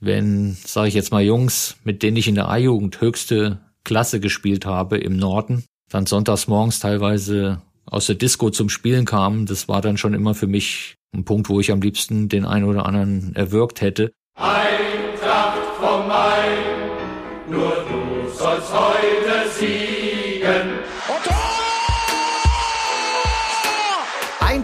wenn, sage ich jetzt mal, Jungs, mit denen ich in der A-Jugend höchste Klasse gespielt habe im Norden, dann sonntags morgens teilweise aus der Disco zum Spielen kamen, das war dann schon immer für mich ein Punkt, wo ich am liebsten den einen oder anderen erwürgt hätte. Eintracht vom Main, nur du sollst heute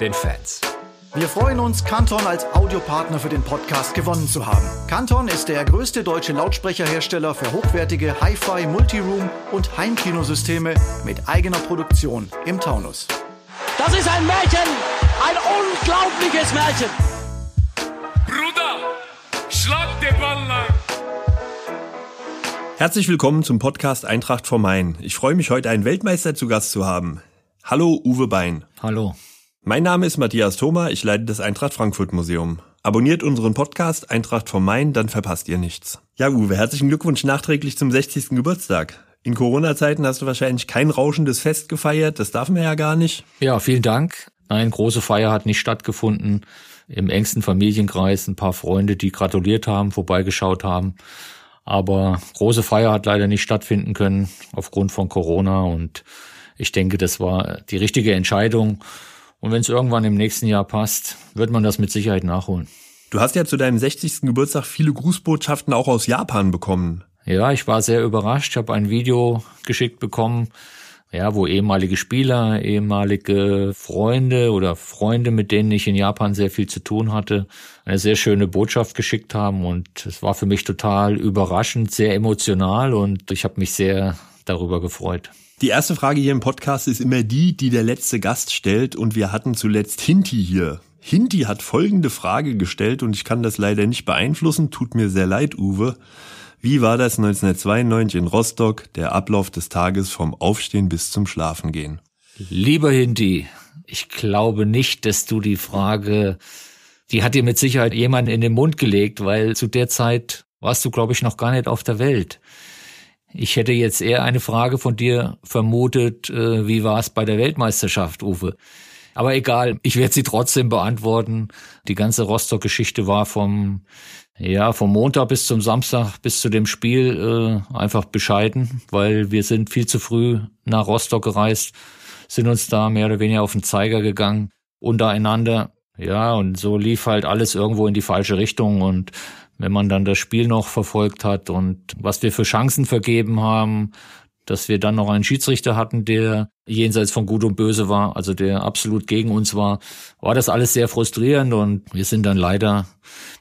den Fans. Wir freuen uns, Canton als Audiopartner für den Podcast gewonnen zu haben. Canton ist der größte deutsche Lautsprecherhersteller für hochwertige Hi-Fi, Multiroom und Heimkinosysteme mit eigener Produktion im Taunus. Das ist ein Märchen, ein unglaubliches Märchen. Bruder, schlag den Ball lang. Herzlich willkommen zum Podcast Eintracht vom Main. Ich freue mich heute einen Weltmeister zu Gast zu haben. Hallo Uwe Bein. Hallo. Mein Name ist Matthias Thoma, ich leite das Eintracht Frankfurt Museum. Abonniert unseren Podcast Eintracht vom Main, dann verpasst ihr nichts. Ja, Uwe, herzlichen Glückwunsch nachträglich zum 60. Geburtstag. In Corona-Zeiten hast du wahrscheinlich kein rauschendes Fest gefeiert, das darf man ja gar nicht. Ja, vielen Dank. Nein, große Feier hat nicht stattgefunden. Im engsten Familienkreis ein paar Freunde, die gratuliert haben, vorbeigeschaut haben. Aber große Feier hat leider nicht stattfinden können aufgrund von Corona und ich denke, das war die richtige Entscheidung. Und wenn es irgendwann im nächsten Jahr passt, wird man das mit Sicherheit nachholen. Du hast ja zu deinem 60. Geburtstag viele Grußbotschaften auch aus Japan bekommen. Ja, ich war sehr überrascht. Ich habe ein Video geschickt bekommen, ja, wo ehemalige Spieler, ehemalige Freunde oder Freunde, mit denen ich in Japan sehr viel zu tun hatte, eine sehr schöne Botschaft geschickt haben. Und es war für mich total überraschend, sehr emotional und ich habe mich sehr darüber gefreut. Die erste Frage hier im Podcast ist immer die, die der letzte Gast stellt und wir hatten zuletzt Hinti hier. Hinti hat folgende Frage gestellt und ich kann das leider nicht beeinflussen, tut mir sehr leid, Uwe. Wie war das 1992 in Rostock, der Ablauf des Tages vom Aufstehen bis zum Schlafengehen? Lieber Hinti, ich glaube nicht, dass du die Frage, die hat dir mit Sicherheit jemand in den Mund gelegt, weil zu der Zeit warst du, glaube ich, noch gar nicht auf der Welt. Ich hätte jetzt eher eine Frage von dir vermutet, äh, wie war es bei der Weltmeisterschaft, Uwe? Aber egal, ich werde sie trotzdem beantworten. Die ganze Rostock-Geschichte war vom, ja, vom Montag bis zum Samstag bis zu dem Spiel äh, einfach bescheiden, weil wir sind viel zu früh nach Rostock gereist, sind uns da mehr oder weniger auf den Zeiger gegangen, untereinander. Ja, und so lief halt alles irgendwo in die falsche Richtung und wenn man dann das Spiel noch verfolgt hat und was wir für Chancen vergeben haben, dass wir dann noch einen Schiedsrichter hatten, der jenseits von Gut und Böse war, also der absolut gegen uns war, war das alles sehr frustrierend und wir sind dann leider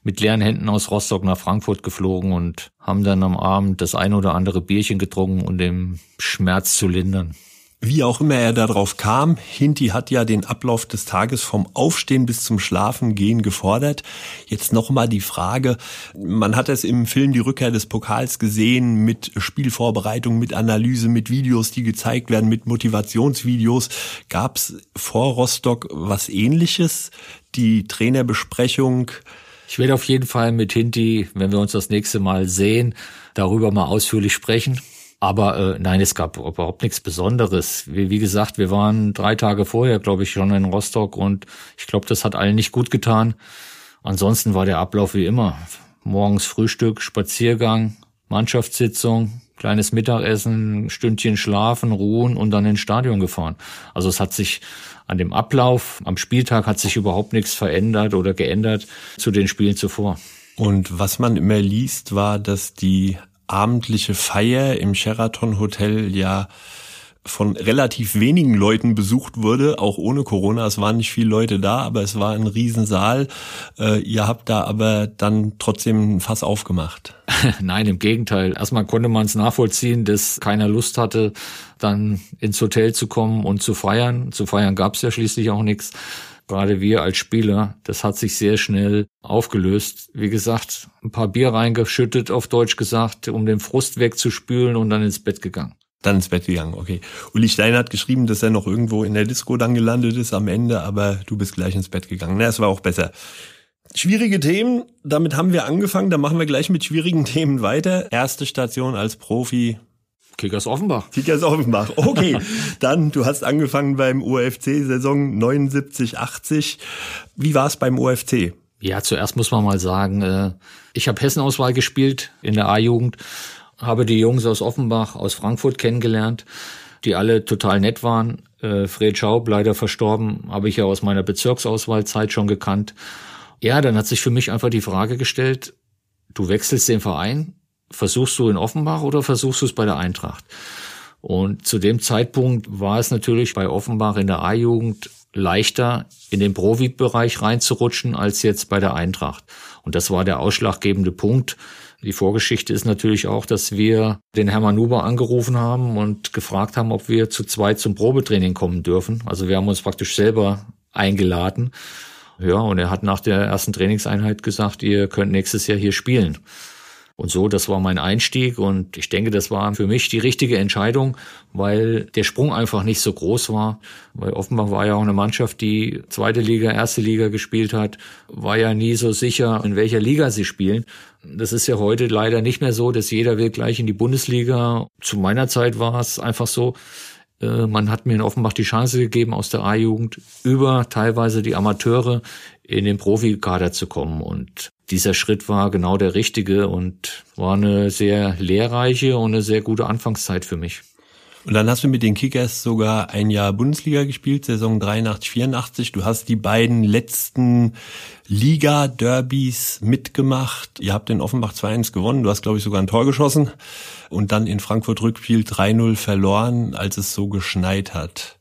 mit leeren Händen aus Rostock nach Frankfurt geflogen und haben dann am Abend das ein oder andere Bierchen getrunken, um den Schmerz zu lindern. Wie auch immer er darauf kam, Hinti hat ja den Ablauf des Tages vom Aufstehen bis zum Schlafengehen gefordert. Jetzt nochmal die Frage, man hat es im Film Die Rückkehr des Pokals gesehen mit Spielvorbereitung, mit Analyse, mit Videos, die gezeigt werden, mit Motivationsvideos. Gab es vor Rostock was ähnliches? Die Trainerbesprechung? Ich werde auf jeden Fall mit Hinti, wenn wir uns das nächste Mal sehen, darüber mal ausführlich sprechen. Aber äh, nein, es gab überhaupt nichts Besonderes. Wie, wie gesagt, wir waren drei Tage vorher, glaube ich, schon in Rostock und ich glaube, das hat allen nicht gut getan. Ansonsten war der Ablauf wie immer. Morgens Frühstück, Spaziergang, Mannschaftssitzung, kleines Mittagessen, Stündchen schlafen, ruhen und dann ins Stadion gefahren. Also es hat sich an dem Ablauf, am Spieltag hat sich überhaupt nichts verändert oder geändert zu den Spielen zuvor. Und was man immer liest, war, dass die abendliche Feier im Sheraton Hotel ja von relativ wenigen Leuten besucht wurde, auch ohne Corona. Es waren nicht viele Leute da, aber es war ein Riesensaal. Äh, ihr habt da aber dann trotzdem ein Fass aufgemacht. Nein, im Gegenteil. Erstmal konnte man es nachvollziehen, dass keiner Lust hatte, dann ins Hotel zu kommen und zu feiern. Zu feiern gab es ja schließlich auch nichts. Gerade wir als Spieler, das hat sich sehr schnell aufgelöst. Wie gesagt, ein paar Bier reingeschüttet, auf Deutsch gesagt, um den Frust wegzuspülen und dann ins Bett gegangen. Dann ins Bett gegangen, okay. Uli Stein hat geschrieben, dass er noch irgendwo in der Disco dann gelandet ist am Ende, aber du bist gleich ins Bett gegangen. Na, es war auch besser. Schwierige Themen, damit haben wir angefangen, da machen wir gleich mit schwierigen Themen weiter. Erste Station als Profi, Kickers Offenbach. Kickers Offenbach. Okay, dann du hast angefangen beim OFC Saison 79 80. Wie war es beim OFC? Ja, zuerst muss man mal sagen, äh, ich habe Hessenauswahl gespielt in der A-Jugend, habe die Jungs aus Offenbach, aus Frankfurt kennengelernt, die alle total nett waren. Äh, Fred Schaub, leider verstorben, habe ich ja aus meiner Bezirksauswahlzeit schon gekannt. Ja, dann hat sich für mich einfach die Frage gestellt, du wechselst den Verein, versuchst du in Offenbach oder versuchst du es bei der Eintracht? Und zu dem Zeitpunkt war es natürlich bei Offenbach in der A-Jugend leichter, in den Profi-Bereich reinzurutschen, als jetzt bei der Eintracht. Und das war der ausschlaggebende Punkt. Die Vorgeschichte ist natürlich auch, dass wir den Hermann Nuber angerufen haben und gefragt haben, ob wir zu zweit zum Probetraining kommen dürfen. Also wir haben uns praktisch selber eingeladen. Ja, und er hat nach der ersten Trainingseinheit gesagt, ihr könnt nächstes Jahr hier spielen. Und so, das war mein Einstieg und ich denke, das war für mich die richtige Entscheidung, weil der Sprung einfach nicht so groß war. Weil Offenbach war ja auch eine Mannschaft, die zweite Liga, erste Liga gespielt hat, war ja nie so sicher, in welcher Liga sie spielen. Das ist ja heute leider nicht mehr so, dass jeder will gleich in die Bundesliga. Zu meiner Zeit war es einfach so, äh, man hat mir in Offenbach die Chance gegeben, aus der A-Jugend über teilweise die Amateure in den Profikader zu kommen. Und dieser Schritt war genau der richtige und war eine sehr lehrreiche und eine sehr gute Anfangszeit für mich. Und dann hast du mit den Kickers sogar ein Jahr Bundesliga gespielt, Saison 83, 84. Du hast die beiden letzten Liga-Derbys mitgemacht. Ihr habt in Offenbach 2-1 gewonnen. Du hast, glaube ich, sogar ein Tor geschossen. Und dann in Frankfurt Rückspiel 3-0 verloren, als es so geschneit hat.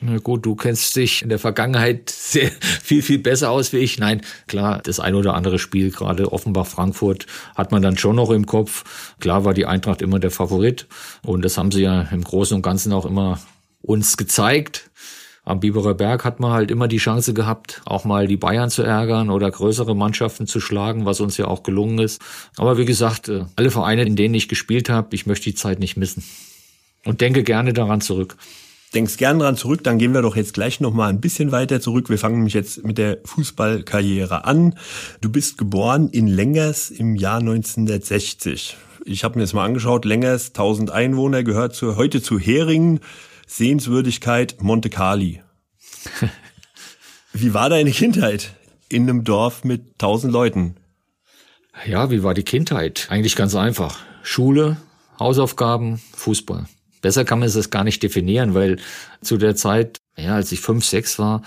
Na gut, du kennst dich in der Vergangenheit sehr viel, viel besser aus wie ich. Nein, klar, das ein oder andere Spiel, gerade Offenbach-Frankfurt, hat man dann schon noch im Kopf. Klar war die Eintracht immer der Favorit. Und das haben sie ja im Großen und Ganzen auch immer uns gezeigt. Am Biberer Berg hat man halt immer die Chance gehabt, auch mal die Bayern zu ärgern oder größere Mannschaften zu schlagen, was uns ja auch gelungen ist. Aber wie gesagt, äh, alle Vereine, in denen ich gespielt habe, ich möchte die Zeit nicht missen. Und denke gerne daran zurück denkst gern dran zurück, dann gehen wir doch jetzt gleich noch mal ein bisschen weiter zurück. Wir fangen nämlich jetzt mit der Fußballkarriere an. Du bist geboren in Lengers im Jahr 1960. Ich habe mir das mal angeschaut. Lengers, 1000 Einwohner, gehört zu, heute zu Heringen. Sehenswürdigkeit Monte Carli. wie war deine Kindheit in einem Dorf mit 1000 Leuten? Ja, wie war die Kindheit? Eigentlich ganz einfach. Schule, Hausaufgaben, Fußball. Besser kann man es gar nicht definieren, weil zu der Zeit, ja, als ich fünf, sechs war,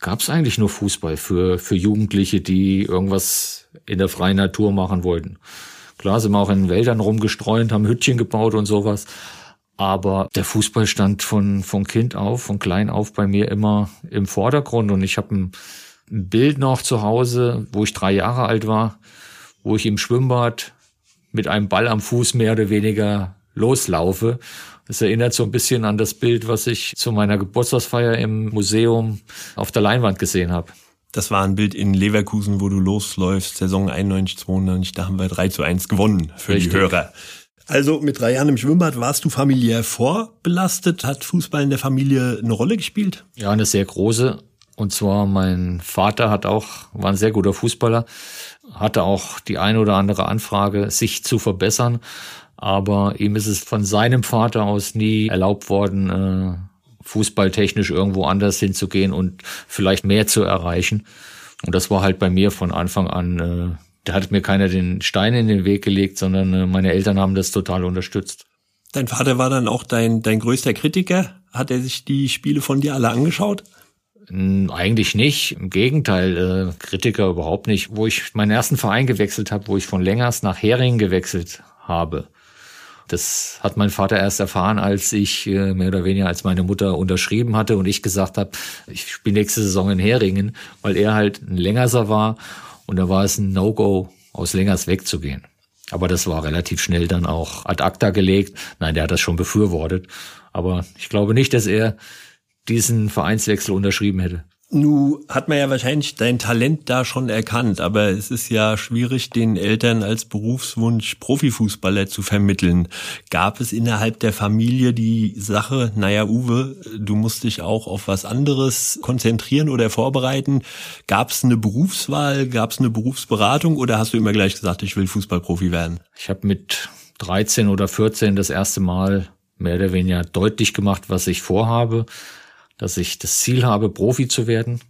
gab es eigentlich nur Fußball für, für Jugendliche, die irgendwas in der freien Natur machen wollten. Klar sind wir auch in den Wäldern rumgestreunt, haben Hütchen gebaut und sowas. Aber der Fußball stand von, von Kind auf, von klein auf bei mir immer im Vordergrund. Und ich habe ein, ein Bild noch zu Hause, wo ich drei Jahre alt war, wo ich im Schwimmbad mit einem Ball am Fuß mehr oder weniger loslaufe das erinnert so ein bisschen an das Bild, was ich zu meiner Geburtstagsfeier im Museum auf der Leinwand gesehen habe. Das war ein Bild in Leverkusen, wo du losläufst, Saison 91, 92, da haben wir 3 zu 1 gewonnen für Richtig. die Hörer. Also mit drei Jahren im Schwimmbad warst du familiär vorbelastet? Hat Fußball in der Familie eine Rolle gespielt? Ja, eine sehr große. Und zwar mein Vater hat auch, war ein sehr guter Fußballer, hatte auch die eine oder andere Anfrage, sich zu verbessern aber ihm ist es von seinem Vater aus nie erlaubt worden, äh, fußballtechnisch irgendwo anders hinzugehen und vielleicht mehr zu erreichen. Und das war halt bei mir von Anfang an, äh, da hat mir keiner den Stein in den Weg gelegt, sondern äh, meine Eltern haben das total unterstützt. Dein Vater war dann auch dein, dein größter Kritiker? Hat er sich die Spiele von dir alle angeschaut? Eigentlich nicht. Im Gegenteil, äh, Kritiker überhaupt nicht. Wo ich meinen ersten Verein gewechselt habe, wo ich von Längers nach Heringen gewechselt habe, das hat mein Vater erst erfahren, als ich äh, mehr oder weniger als meine Mutter unterschrieben hatte und ich gesagt habe, ich spiele nächste Saison in Heringen, weil er halt ein Längerser war und da war es ein No-Go, aus Längers wegzugehen. Aber das war relativ schnell dann auch ad acta gelegt. Nein, der hat das schon befürwortet. Aber ich glaube nicht, dass er diesen Vereinswechsel unterschrieben hätte. Nu hat man ja wahrscheinlich dein Talent da schon erkannt, aber es ist ja schwierig, den Eltern als Berufswunsch Profifußballer zu vermitteln. Gab es innerhalb der Familie die Sache, naja, Uwe, du musst dich auch auf was anderes konzentrieren oder vorbereiten? Gab es eine Berufswahl, gab es eine Berufsberatung oder hast du immer gleich gesagt, ich will Fußballprofi werden? Ich habe mit 13 oder 14 das erste Mal mehr oder weniger deutlich gemacht, was ich vorhabe dass ich das Ziel habe, Profi zu werden.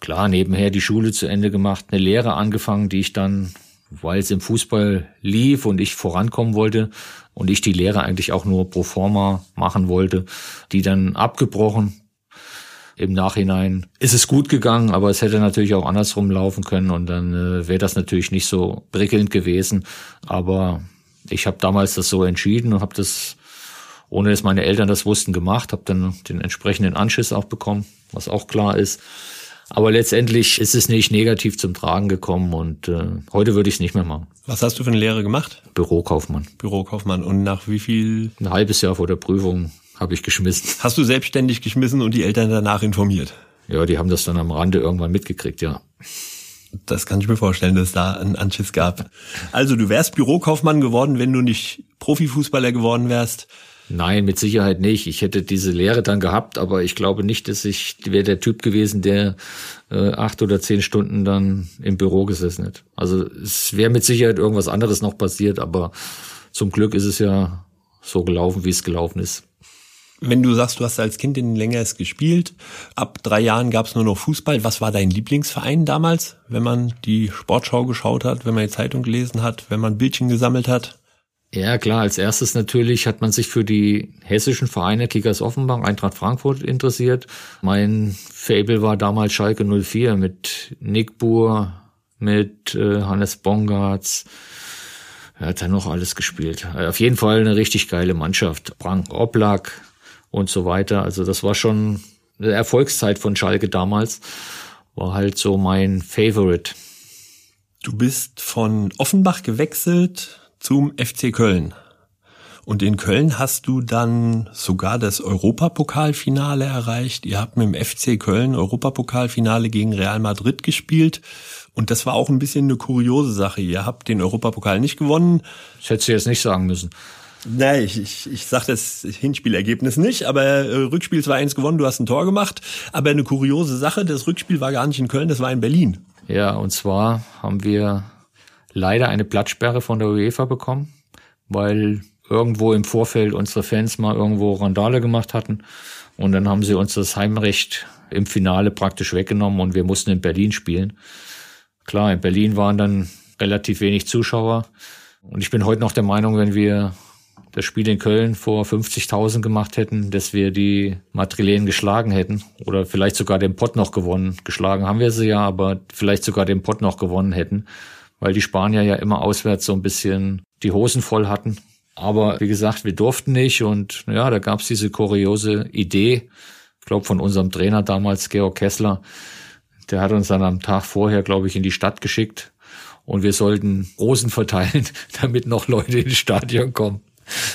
Klar, nebenher die Schule zu Ende gemacht, eine Lehre angefangen, die ich dann, weil es im Fußball lief und ich vorankommen wollte und ich die Lehre eigentlich auch nur pro forma machen wollte, die dann abgebrochen. Im Nachhinein ist es gut gegangen, aber es hätte natürlich auch andersrum laufen können und dann äh, wäre das natürlich nicht so prickelnd gewesen. Aber ich habe damals das so entschieden und habe das ohne dass meine Eltern das wussten, gemacht, habe dann den entsprechenden Anschiss auch bekommen, was auch klar ist. Aber letztendlich ist es nicht negativ zum Tragen gekommen und äh, heute würde ich es nicht mehr machen. Was hast du für eine Lehre gemacht? Bürokaufmann. Bürokaufmann. Und nach wie viel? Ein halbes Jahr vor der Prüfung habe ich geschmissen. Hast du selbstständig geschmissen und die Eltern danach informiert? Ja, die haben das dann am Rande irgendwann mitgekriegt, ja. Das kann ich mir vorstellen, dass es da einen Anschiss gab. Also du wärst Bürokaufmann geworden, wenn du nicht Profifußballer geworden wärst. Nein, mit Sicherheit nicht. Ich hätte diese Lehre dann gehabt, aber ich glaube nicht, dass ich wäre der Typ gewesen, der äh, acht oder zehn Stunden dann im Büro gesessen hätte. Also es wäre mit Sicherheit irgendwas anderes noch passiert, aber zum Glück ist es ja so gelaufen, wie es gelaufen ist. Wenn du sagst, du hast als Kind in Längeres gespielt, ab drei Jahren gab es nur noch Fußball. Was war dein Lieblingsverein damals, wenn man die Sportschau geschaut hat, wenn man die Zeitung gelesen hat, wenn man Bildchen gesammelt hat? Ja, klar. Als erstes natürlich hat man sich für die hessischen Vereine Kickers Offenbach, Eintracht Frankfurt interessiert. Mein Fable war damals Schalke 04 mit Nick Buhr, mit äh, Hannes Bongartz. Er hat da noch alles gespielt. Auf jeden Fall eine richtig geile Mannschaft. Frank Oblak und so weiter. Also das war schon eine Erfolgszeit von Schalke damals. War halt so mein Favorite. Du bist von Offenbach gewechselt zum FC Köln. Und in Köln hast du dann sogar das Europapokalfinale erreicht. Ihr habt mit dem FC Köln Europapokalfinale gegen Real Madrid gespielt. Und das war auch ein bisschen eine kuriose Sache. Ihr habt den Europapokal nicht gewonnen. Das hättest du jetzt nicht sagen müssen. Nein, ich, ich, ich sage das Hinspielergebnis nicht, aber äh, Rückspiel 2-1 gewonnen, du hast ein Tor gemacht. Aber eine kuriose Sache, das Rückspiel war gar nicht in Köln, das war in Berlin. Ja, und zwar haben wir leider eine Platzsperre von der UEFA bekommen, weil irgendwo im Vorfeld unsere Fans mal irgendwo Randale gemacht hatten. Und dann haben sie uns das Heimrecht im Finale praktisch weggenommen und wir mussten in Berlin spielen. Klar, in Berlin waren dann relativ wenig Zuschauer. Und ich bin heute noch der Meinung, wenn wir das Spiel in Köln vor 50.000 gemacht hätten, dass wir die Madrilen geschlagen hätten oder vielleicht sogar den Pott noch gewonnen. Geschlagen haben wir sie ja, aber vielleicht sogar den Pott noch gewonnen hätten weil die Spanier ja immer auswärts so ein bisschen die Hosen voll hatten. Aber wie gesagt, wir durften nicht und ja, da gab's diese kuriose Idee, ich glaube von unserem Trainer damals, Georg Kessler, der hat uns dann am Tag vorher, glaube ich, in die Stadt geschickt und wir sollten Rosen verteilen, damit noch Leute ins Stadion kommen.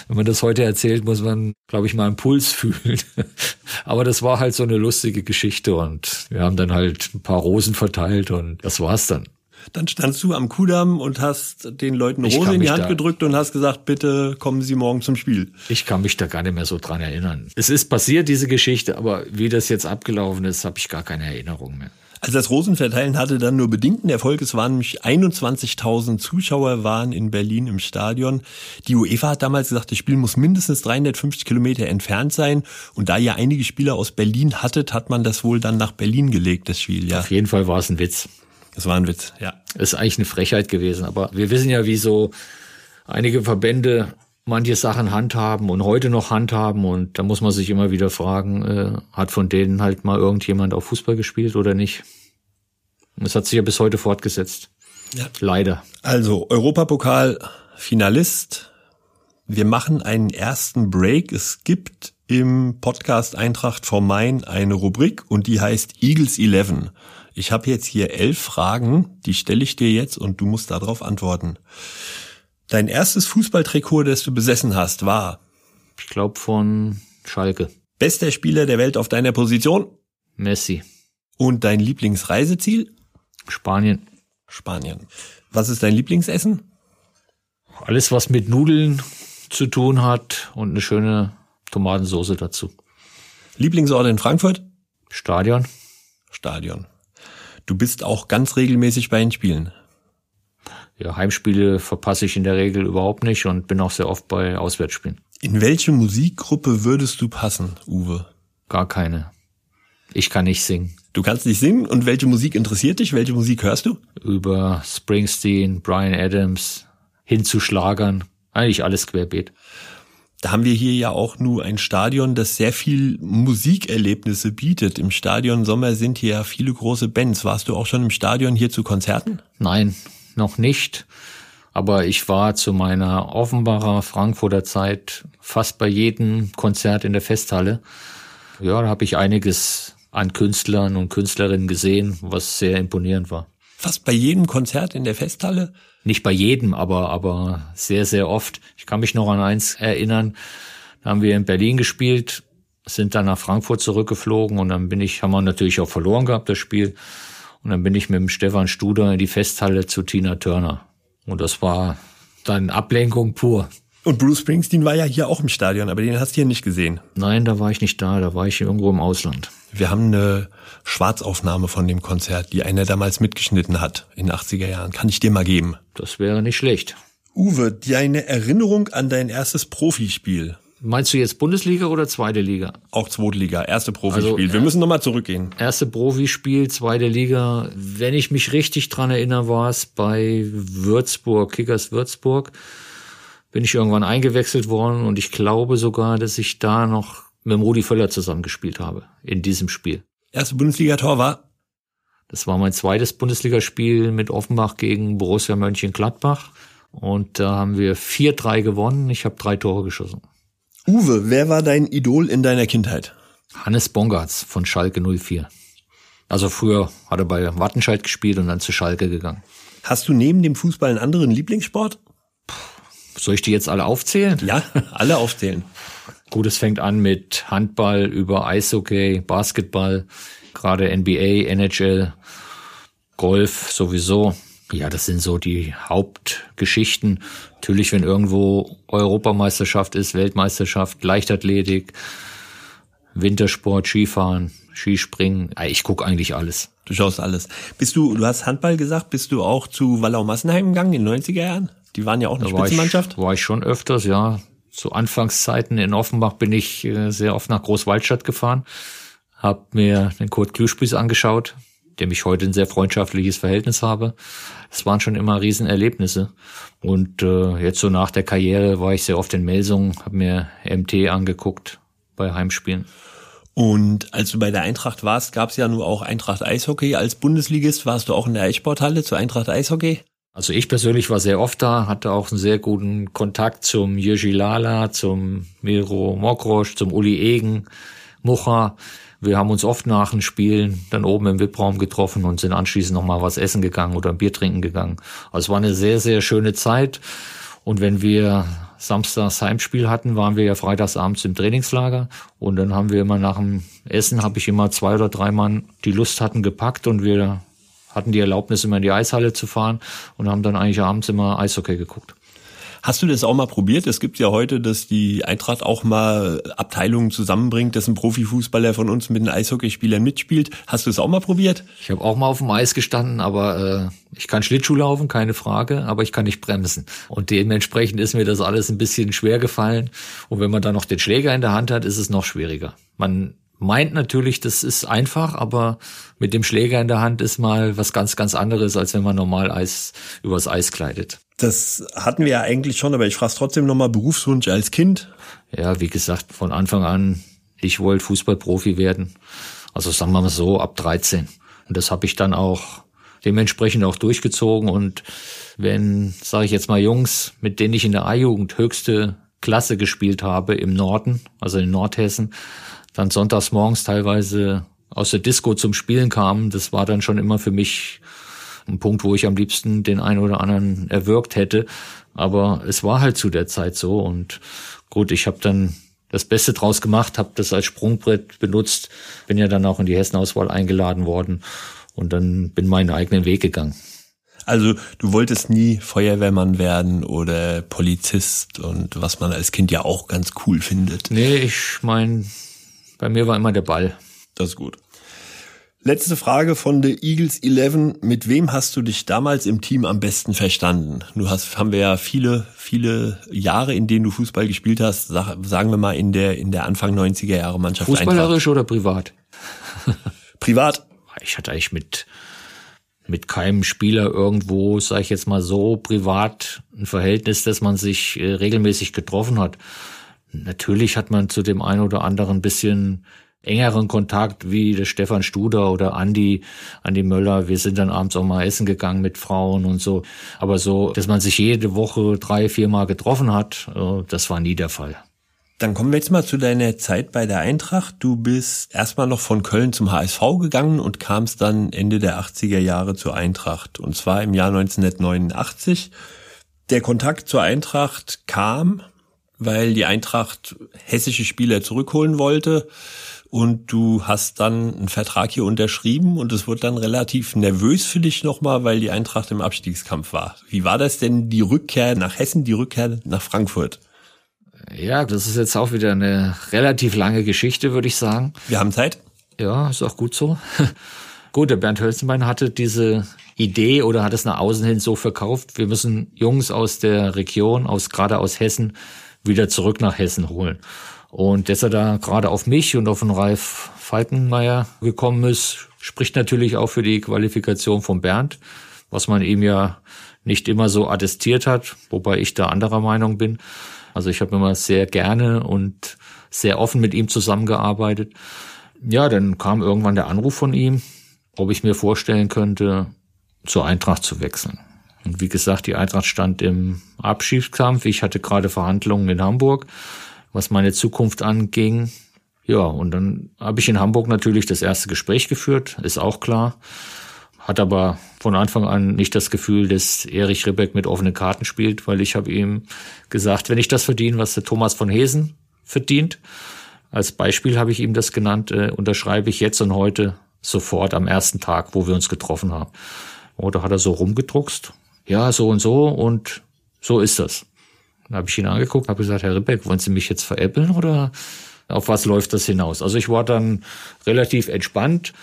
Wenn man das heute erzählt, muss man, glaube ich, mal einen Puls fühlen. Aber das war halt so eine lustige Geschichte und wir haben dann halt ein paar Rosen verteilt und das war's dann. Dann standst du am Kudamm und hast den Leuten Rose in die Hand gedrückt und hast gesagt, bitte kommen Sie morgen zum Spiel. Ich kann mich da gar nicht mehr so dran erinnern. Es ist passiert, diese Geschichte, aber wie das jetzt abgelaufen ist, habe ich gar keine Erinnerung mehr. Also das Rosenverteilen hatte dann nur bedingten Erfolg. Es waren nämlich 21.000 Zuschauer waren in Berlin im Stadion. Die UEFA hat damals gesagt, das Spiel muss mindestens 350 Kilometer entfernt sein. Und da ihr einige Spieler aus Berlin hattet, hat man das wohl dann nach Berlin gelegt, das Spiel. Ja. Auf jeden Fall war es ein Witz. Das war ein Witz, ja. Das ist eigentlich eine Frechheit gewesen. Aber wir wissen ja, wie so einige Verbände manche Sachen handhaben und heute noch handhaben. Und da muss man sich immer wieder fragen, äh, hat von denen halt mal irgendjemand auf Fußball gespielt oder nicht? Es hat sich ja bis heute fortgesetzt. Ja. Leider. Also Europapokal Finalist. Wir machen einen ersten Break. Es gibt im Podcast Eintracht vor Main eine Rubrik und die heißt Eagles 11. Ich habe jetzt hier elf Fragen, die stelle ich dir jetzt und du musst darauf antworten. Dein erstes Fußballtrikot, das du besessen hast, war? Ich glaube von Schalke. Bester Spieler der Welt auf deiner Position? Messi. Und dein Lieblingsreiseziel? Spanien. Spanien. Was ist dein Lieblingsessen? Alles, was mit Nudeln zu tun hat und eine schöne Tomatensauce dazu. Lieblingsort in Frankfurt? Stadion. Stadion. Du bist auch ganz regelmäßig bei den Spielen. Ja, Heimspiele verpasse ich in der Regel überhaupt nicht und bin auch sehr oft bei Auswärtsspielen. In welche Musikgruppe würdest du passen, Uwe? Gar keine. Ich kann nicht singen. Du kannst nicht singen und welche Musik interessiert dich? Welche Musik hörst du? Über Springsteen, Brian Adams, hin zu Schlagern, eigentlich alles querbeet. Da haben wir hier ja auch nur ein Stadion, das sehr viel Musikerlebnisse bietet. Im Stadion Sommer sind hier ja viele große Bands. Warst du auch schon im Stadion hier zu Konzerten? Nein, noch nicht. Aber ich war zu meiner Offenbarer Frankfurter Zeit fast bei jedem Konzert in der Festhalle. Ja, da habe ich einiges an Künstlern und Künstlerinnen gesehen, was sehr imponierend war. Fast bei jedem Konzert in der Festhalle? Nicht bei jedem, aber, aber sehr, sehr oft. Ich kann mich noch an eins erinnern. Da haben wir in Berlin gespielt, sind dann nach Frankfurt zurückgeflogen und dann bin ich, haben wir natürlich auch verloren gehabt, das Spiel. Und dann bin ich mit dem Stefan Studer in die Festhalle zu Tina Turner. Und das war dann Ablenkung pur. Und Bruce Springsteen war ja hier auch im Stadion, aber den hast du hier nicht gesehen. Nein, da war ich nicht da, da war ich irgendwo im Ausland. Wir haben eine Schwarzaufnahme von dem Konzert, die einer damals mitgeschnitten hat in den 80er Jahren. Kann ich dir mal geben. Das wäre nicht schlecht. Uwe, deine Erinnerung an dein erstes Profispiel. Meinst du jetzt Bundesliga oder zweite Liga? Auch Zweitliga, erste Profispiel. Also, Wir müssen nochmal zurückgehen. Erste Profispiel, zweite Liga. Wenn ich mich richtig dran erinnere, war es bei Würzburg, Kickers Würzburg. Bin ich irgendwann eingewechselt worden und ich glaube sogar, dass ich da noch mit dem Rudi Völler zusammengespielt habe in diesem Spiel. Erste Bundesliga-Tor war? Das war mein zweites Bundesligaspiel mit Offenbach gegen Borussia Mönchengladbach. Und da haben wir 4-3 gewonnen. Ich habe drei Tore geschossen. Uwe, wer war dein Idol in deiner Kindheit? Hannes Bongartz von Schalke 04. Also früher hat er bei Wattenscheid gespielt und dann zu Schalke gegangen. Hast du neben dem Fußball einen anderen Lieblingssport? Soll ich die jetzt alle aufzählen? Ja, alle aufzählen. Gut, es fängt an mit Handball über Eishockey, Basketball, gerade NBA, NHL, Golf sowieso. Ja, das sind so die Hauptgeschichten. Natürlich, wenn irgendwo Europameisterschaft ist, Weltmeisterschaft, Leichtathletik, Wintersport, Skifahren, Skispringen. Ich gucke eigentlich alles. Du schaust alles. Bist du, du hast Handball gesagt, bist du auch zu Wallau-Massenheim gegangen in den 90er Jahren? Die waren ja auch eine da Spitzenmannschaft. War ich, war ich schon öfters, ja. Zu Anfangszeiten in Offenbach bin ich äh, sehr oft nach Großwaldstadt gefahren, hab mir den Kurt Klüspieß angeschaut, dem ich heute ein sehr freundschaftliches Verhältnis habe. Es waren schon immer Riesenerlebnisse. Und äh, jetzt so nach der Karriere war ich sehr oft in Melsungen, habe mir MT angeguckt bei Heimspielen. Und als du bei der Eintracht warst, gab es ja nur auch Eintracht Eishockey. Als Bundesligist warst du auch in der Eissporthalle zur Eintracht Eishockey? Also ich persönlich war sehr oft da, hatte auch einen sehr guten Kontakt zum Jirgi Lala, zum Miro Mokrosch, zum Uli Egen, Mucha. Wir haben uns oft nach den Spielen dann oben im VIP-Raum getroffen und sind anschließend nochmal was essen gegangen oder ein Bier trinken gegangen. Also es war eine sehr, sehr schöne Zeit. Und wenn wir samstags Heimspiel hatten, waren wir ja freitags abends im Trainingslager. Und dann haben wir immer nach dem Essen, habe ich immer zwei oder drei Mann, die Lust hatten, gepackt und wir hatten die Erlaubnis, immer in die Eishalle zu fahren und haben dann eigentlich abends immer Eishockey geguckt. Hast du das auch mal probiert? Es gibt ja heute, dass die Eintracht auch mal Abteilungen zusammenbringt, dass ein Profifußballer von uns mit den Eishockeyspielern mitspielt. Hast du es auch mal probiert? Ich habe auch mal auf dem Eis gestanden, aber äh, ich kann Schlittschuh laufen, keine Frage, aber ich kann nicht bremsen. Und dementsprechend ist mir das alles ein bisschen schwer gefallen. Und wenn man dann noch den Schläger in der Hand hat, ist es noch schwieriger. Man meint natürlich, das ist einfach, aber mit dem Schläger in der Hand ist mal was ganz, ganz anderes, als wenn man normal Eis übers Eis kleidet. Das hatten wir ja eigentlich schon, aber ich frage trotzdem nochmal Berufswunsch als Kind. Ja, wie gesagt, von Anfang an, ich wollte Fußballprofi werden. Also sagen wir mal so, ab 13. Und das habe ich dann auch dementsprechend auch durchgezogen. Und wenn, sage ich jetzt mal, Jungs, mit denen ich in der A-Jugend höchste Klasse gespielt habe im Norden, also in Nordhessen, dann sonntags morgens teilweise aus der Disco zum Spielen kamen, das war dann schon immer für mich ein Punkt, wo ich am liebsten den einen oder anderen erwürgt hätte. Aber es war halt zu der Zeit so und gut, ich habe dann das Beste draus gemacht, habe das als Sprungbrett benutzt, bin ja dann auch in die Hessenauswahl eingeladen worden und dann bin meinen eigenen Weg gegangen. Also du wolltest nie Feuerwehrmann werden oder Polizist und was man als Kind ja auch ganz cool findet. Nee, ich mein, bei mir war immer der Ball. Das ist gut. Letzte Frage von The Eagles 11. Mit wem hast du dich damals im Team am besten verstanden? Du hast, haben wir ja viele, viele Jahre, in denen du Fußball gespielt hast, sag, sagen wir mal in der, in der Anfang 90er Jahre Mannschaft. Fußballerisch Eintracht. oder privat? privat. Ich hatte eigentlich mit, mit keinem Spieler irgendwo, sage ich jetzt mal so, privat ein Verhältnis, dass man sich äh, regelmäßig getroffen hat. Natürlich hat man zu dem einen oder anderen ein bisschen engeren Kontakt wie der Stefan Studer oder Andi, Andi Möller. Wir sind dann abends auch mal essen gegangen mit Frauen und so. Aber so, dass man sich jede Woche drei, vier Mal getroffen hat, äh, das war nie der Fall. Dann kommen wir jetzt mal zu deiner Zeit bei der Eintracht. Du bist erstmal noch von Köln zum HSV gegangen und kamst dann Ende der 80er Jahre zur Eintracht. Und zwar im Jahr 1989. Der Kontakt zur Eintracht kam, weil die Eintracht hessische Spieler zurückholen wollte und du hast dann einen Vertrag hier unterschrieben und es wurde dann relativ nervös für dich nochmal, weil die Eintracht im Abstiegskampf war. Wie war das denn die Rückkehr nach Hessen, die Rückkehr nach Frankfurt? Ja, das ist jetzt auch wieder eine relativ lange Geschichte, würde ich sagen. Wir haben Zeit. Ja, ist auch gut so. gut, der Bernd Hölzenbein hatte diese Idee oder hat es nach außen hin so verkauft, wir müssen Jungs aus der Region, aus gerade aus Hessen, wieder zurück nach Hessen holen. Und dass er da gerade auf mich und auf den Ralf Falkenmeier gekommen ist, spricht natürlich auch für die Qualifikation von Bernd, was man ihm ja nicht immer so attestiert hat, wobei ich da anderer Meinung bin. Also ich habe immer sehr gerne und sehr offen mit ihm zusammengearbeitet. Ja, dann kam irgendwann der Anruf von ihm, ob ich mir vorstellen könnte, zur Eintracht zu wechseln. Und wie gesagt, die Eintracht stand im Abschiedskampf. Ich hatte gerade Verhandlungen in Hamburg, was meine Zukunft anging. Ja, und dann habe ich in Hamburg natürlich das erste Gespräch geführt, ist auch klar. Hat aber von Anfang an nicht das Gefühl, dass Erich Ribbeck mit offenen Karten spielt, weil ich habe ihm gesagt, wenn ich das verdiene, was der Thomas von Hesen verdient, als Beispiel habe ich ihm das genannt, äh, unterschreibe ich jetzt und heute sofort am ersten Tag, wo wir uns getroffen haben. Oder hat er so rumgedruckst? Ja, so und so und so ist das. Dann habe ich ihn angeguckt, habe gesagt, Herr Ribbeck, wollen Sie mich jetzt veräppeln oder auf was läuft das hinaus? Also ich war dann relativ entspannt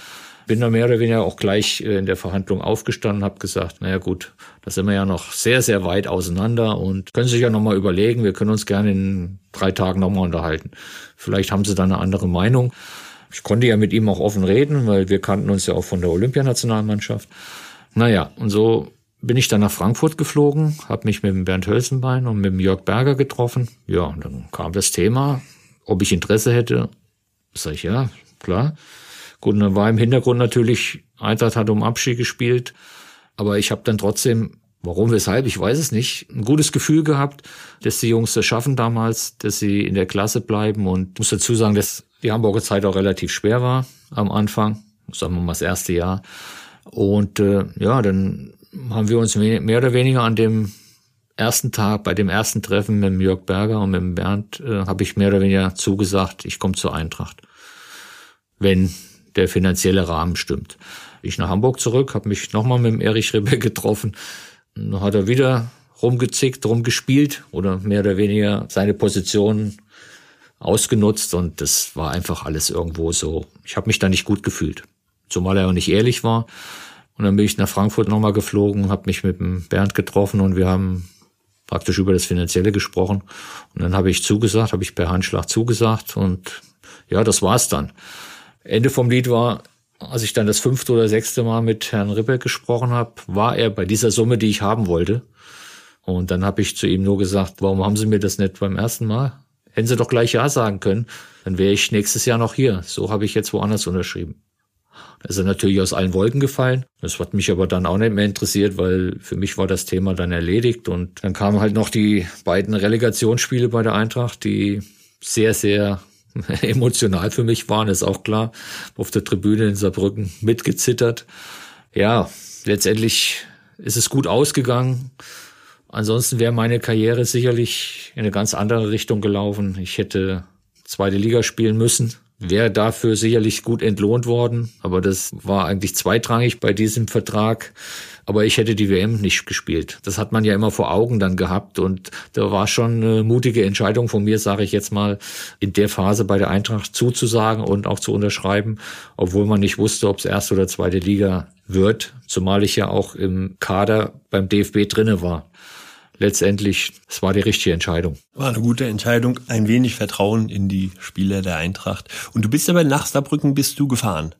bin da mehr oder weniger auch gleich äh, in der Verhandlung aufgestanden, habe gesagt, naja gut, da sind wir ja noch sehr, sehr weit auseinander und können sich ja nochmal überlegen, wir können uns gerne in drei Tagen nochmal unterhalten. Vielleicht haben sie da eine andere Meinung. Ich konnte ja mit ihm auch offen reden, weil wir kannten uns ja auch von der Olympianationalmannschaft. Naja, und so bin ich dann nach Frankfurt geflogen, habe mich mit dem Bernd Hölzenbein und mit dem Jörg Berger getroffen. Ja, und dann kam das Thema, ob ich Interesse hätte. Sag ich, ja, klar. Gut, und dann war im Hintergrund natürlich, Eintracht hat um Abschied gespielt, aber ich habe dann trotzdem, warum, weshalb, ich weiß es nicht, ein gutes Gefühl gehabt, dass die Jungs das schaffen damals, dass sie in der Klasse bleiben und muss dazu sagen, dass die Hamburger Zeit auch relativ schwer war am Anfang, sagen wir mal das erste Jahr. Und äh, ja, dann haben wir uns mehr oder weniger an dem ersten Tag, bei dem ersten Treffen mit dem Jörg Berger und mit dem Bernd, äh, habe ich mehr oder weniger zugesagt, ich komme zur Eintracht. Wenn der finanzielle Rahmen stimmt. Ich nach Hamburg zurück, habe mich nochmal mit dem Erich Ribbeck getroffen. Dann hat er wieder rumgezickt, rumgespielt oder mehr oder weniger seine Position ausgenutzt und das war einfach alles irgendwo so. Ich habe mich da nicht gut gefühlt, zumal er auch nicht ehrlich war. Und dann bin ich nach Frankfurt nochmal geflogen, habe mich mit dem Bernd getroffen und wir haben praktisch über das Finanzielle gesprochen. Und dann habe ich zugesagt, habe ich per Handschlag zugesagt und ja, das war's dann. Ende vom Lied war, als ich dann das fünfte oder sechste Mal mit Herrn Ribbeck gesprochen habe, war er bei dieser Summe, die ich haben wollte. Und dann habe ich zu ihm nur gesagt, warum haben Sie mir das nicht beim ersten Mal? Hätten Sie doch gleich Ja sagen können, dann wäre ich nächstes Jahr noch hier. So habe ich jetzt woanders unterschrieben. Da ist er natürlich aus allen Wolken gefallen. Das hat mich aber dann auch nicht mehr interessiert, weil für mich war das Thema dann erledigt. Und dann kamen halt noch die beiden Relegationsspiele bei der Eintracht, die sehr, sehr emotional für mich waren, ist auch klar. Auf der Tribüne in Saarbrücken mitgezittert. Ja, letztendlich ist es gut ausgegangen. Ansonsten wäre meine Karriere sicherlich in eine ganz andere Richtung gelaufen. Ich hätte zweite Liga spielen müssen. Wäre dafür sicherlich gut entlohnt worden, aber das war eigentlich zweitrangig bei diesem Vertrag. Aber ich hätte die WM nicht gespielt. Das hat man ja immer vor Augen dann gehabt und da war schon eine mutige Entscheidung von mir, sage ich jetzt mal, in der Phase bei der Eintracht zuzusagen und auch zu unterschreiben, obwohl man nicht wusste, ob es erste oder zweite Liga wird, zumal ich ja auch im Kader beim DFB drinne war letztendlich, es war die richtige Entscheidung. War eine gute Entscheidung, ein wenig Vertrauen in die Spieler der Eintracht. Und du bist aber nach Saarbrücken bist du gefahren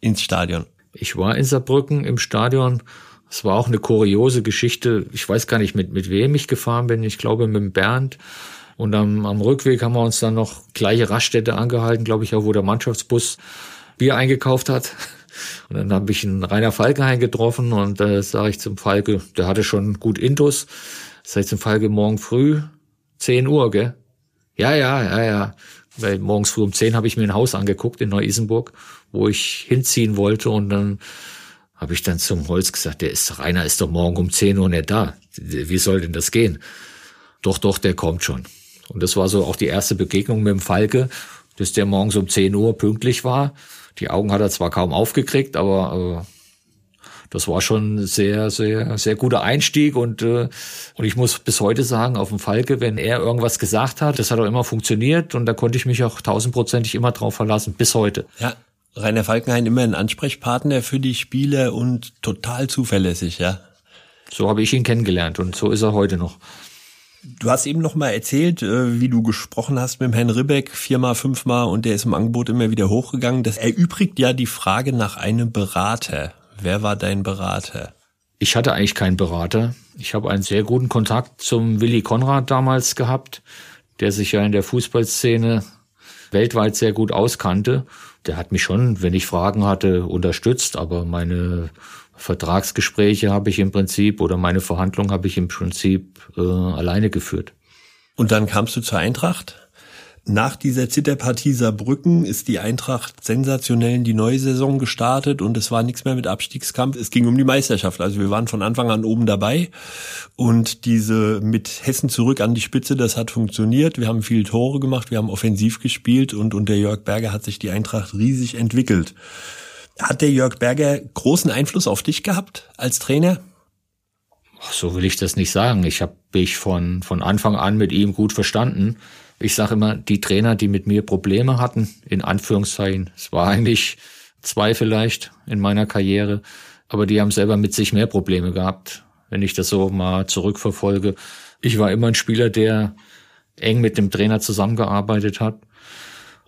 ins Stadion. Ich war in Saarbrücken im Stadion. Es war auch eine kuriose Geschichte. Ich weiß gar nicht, mit, mit wem ich gefahren bin. Ich glaube, mit Bernd. Und am, am Rückweg haben wir uns dann noch gleiche Raststätte angehalten, glaube ich, auch wo der Mannschaftsbus Bier eingekauft hat. Und dann habe ich einen Rainer Falkenhain getroffen und da äh, sage ich zum Falke, der hatte schon gut Intus. Sag ich zum Falke morgen früh, 10 Uhr, gell? Ja, ja, ja, ja. Weil morgens früh um 10 habe ich mir ein Haus angeguckt in Neu-Isenburg, wo ich hinziehen wollte und dann habe ich dann zum Holz gesagt, der ist, Rainer ist doch morgen um 10 Uhr nicht da. Wie soll denn das gehen? Doch, doch, der kommt schon. Und das war so auch die erste Begegnung mit dem Falke, dass der morgens um 10 Uhr pünktlich war. Die Augen hat er zwar kaum aufgekriegt, aber äh, das war schon sehr, sehr, sehr guter Einstieg und, äh, und ich muss bis heute sagen, auf dem Falke, wenn er irgendwas gesagt hat, das hat auch immer funktioniert und da konnte ich mich auch tausendprozentig immer drauf verlassen, bis heute. Ja, Rainer Falkenhain immer ein Ansprechpartner für die Spieler und total zuverlässig, ja. So habe ich ihn kennengelernt und so ist er heute noch. Du hast eben noch mal erzählt, äh, wie du gesprochen hast mit dem Herrn Ribbeck viermal, fünfmal und der ist im Angebot immer wieder hochgegangen. Das erübrigt ja die Frage nach einem Berater. Wer war dein Berater? Ich hatte eigentlich keinen Berater. Ich habe einen sehr guten Kontakt zum Willi Konrad damals gehabt, der sich ja in der Fußballszene weltweit sehr gut auskannte. Der hat mich schon, wenn ich Fragen hatte, unterstützt, aber meine Vertragsgespräche habe ich im Prinzip oder meine Verhandlungen habe ich im Prinzip äh, alleine geführt. Und dann kamst du zur Eintracht? Nach dieser Zitterpartie Saarbrücken ist die Eintracht sensationell in die neue Saison gestartet und es war nichts mehr mit Abstiegskampf. Es ging um die Meisterschaft. Also wir waren von Anfang an oben dabei und diese mit Hessen zurück an die Spitze, das hat funktioniert. Wir haben viele Tore gemacht, wir haben offensiv gespielt und unter Jörg Berger hat sich die Eintracht riesig entwickelt. Hat der Jörg Berger großen Einfluss auf dich gehabt als Trainer? So will ich das nicht sagen. Ich habe mich von, von Anfang an mit ihm gut verstanden. Ich sage immer, die Trainer, die mit mir Probleme hatten, in Anführungszeichen, es war eigentlich zwei vielleicht in meiner Karriere, aber die haben selber mit sich mehr Probleme gehabt, wenn ich das so mal zurückverfolge. Ich war immer ein Spieler, der eng mit dem Trainer zusammengearbeitet hat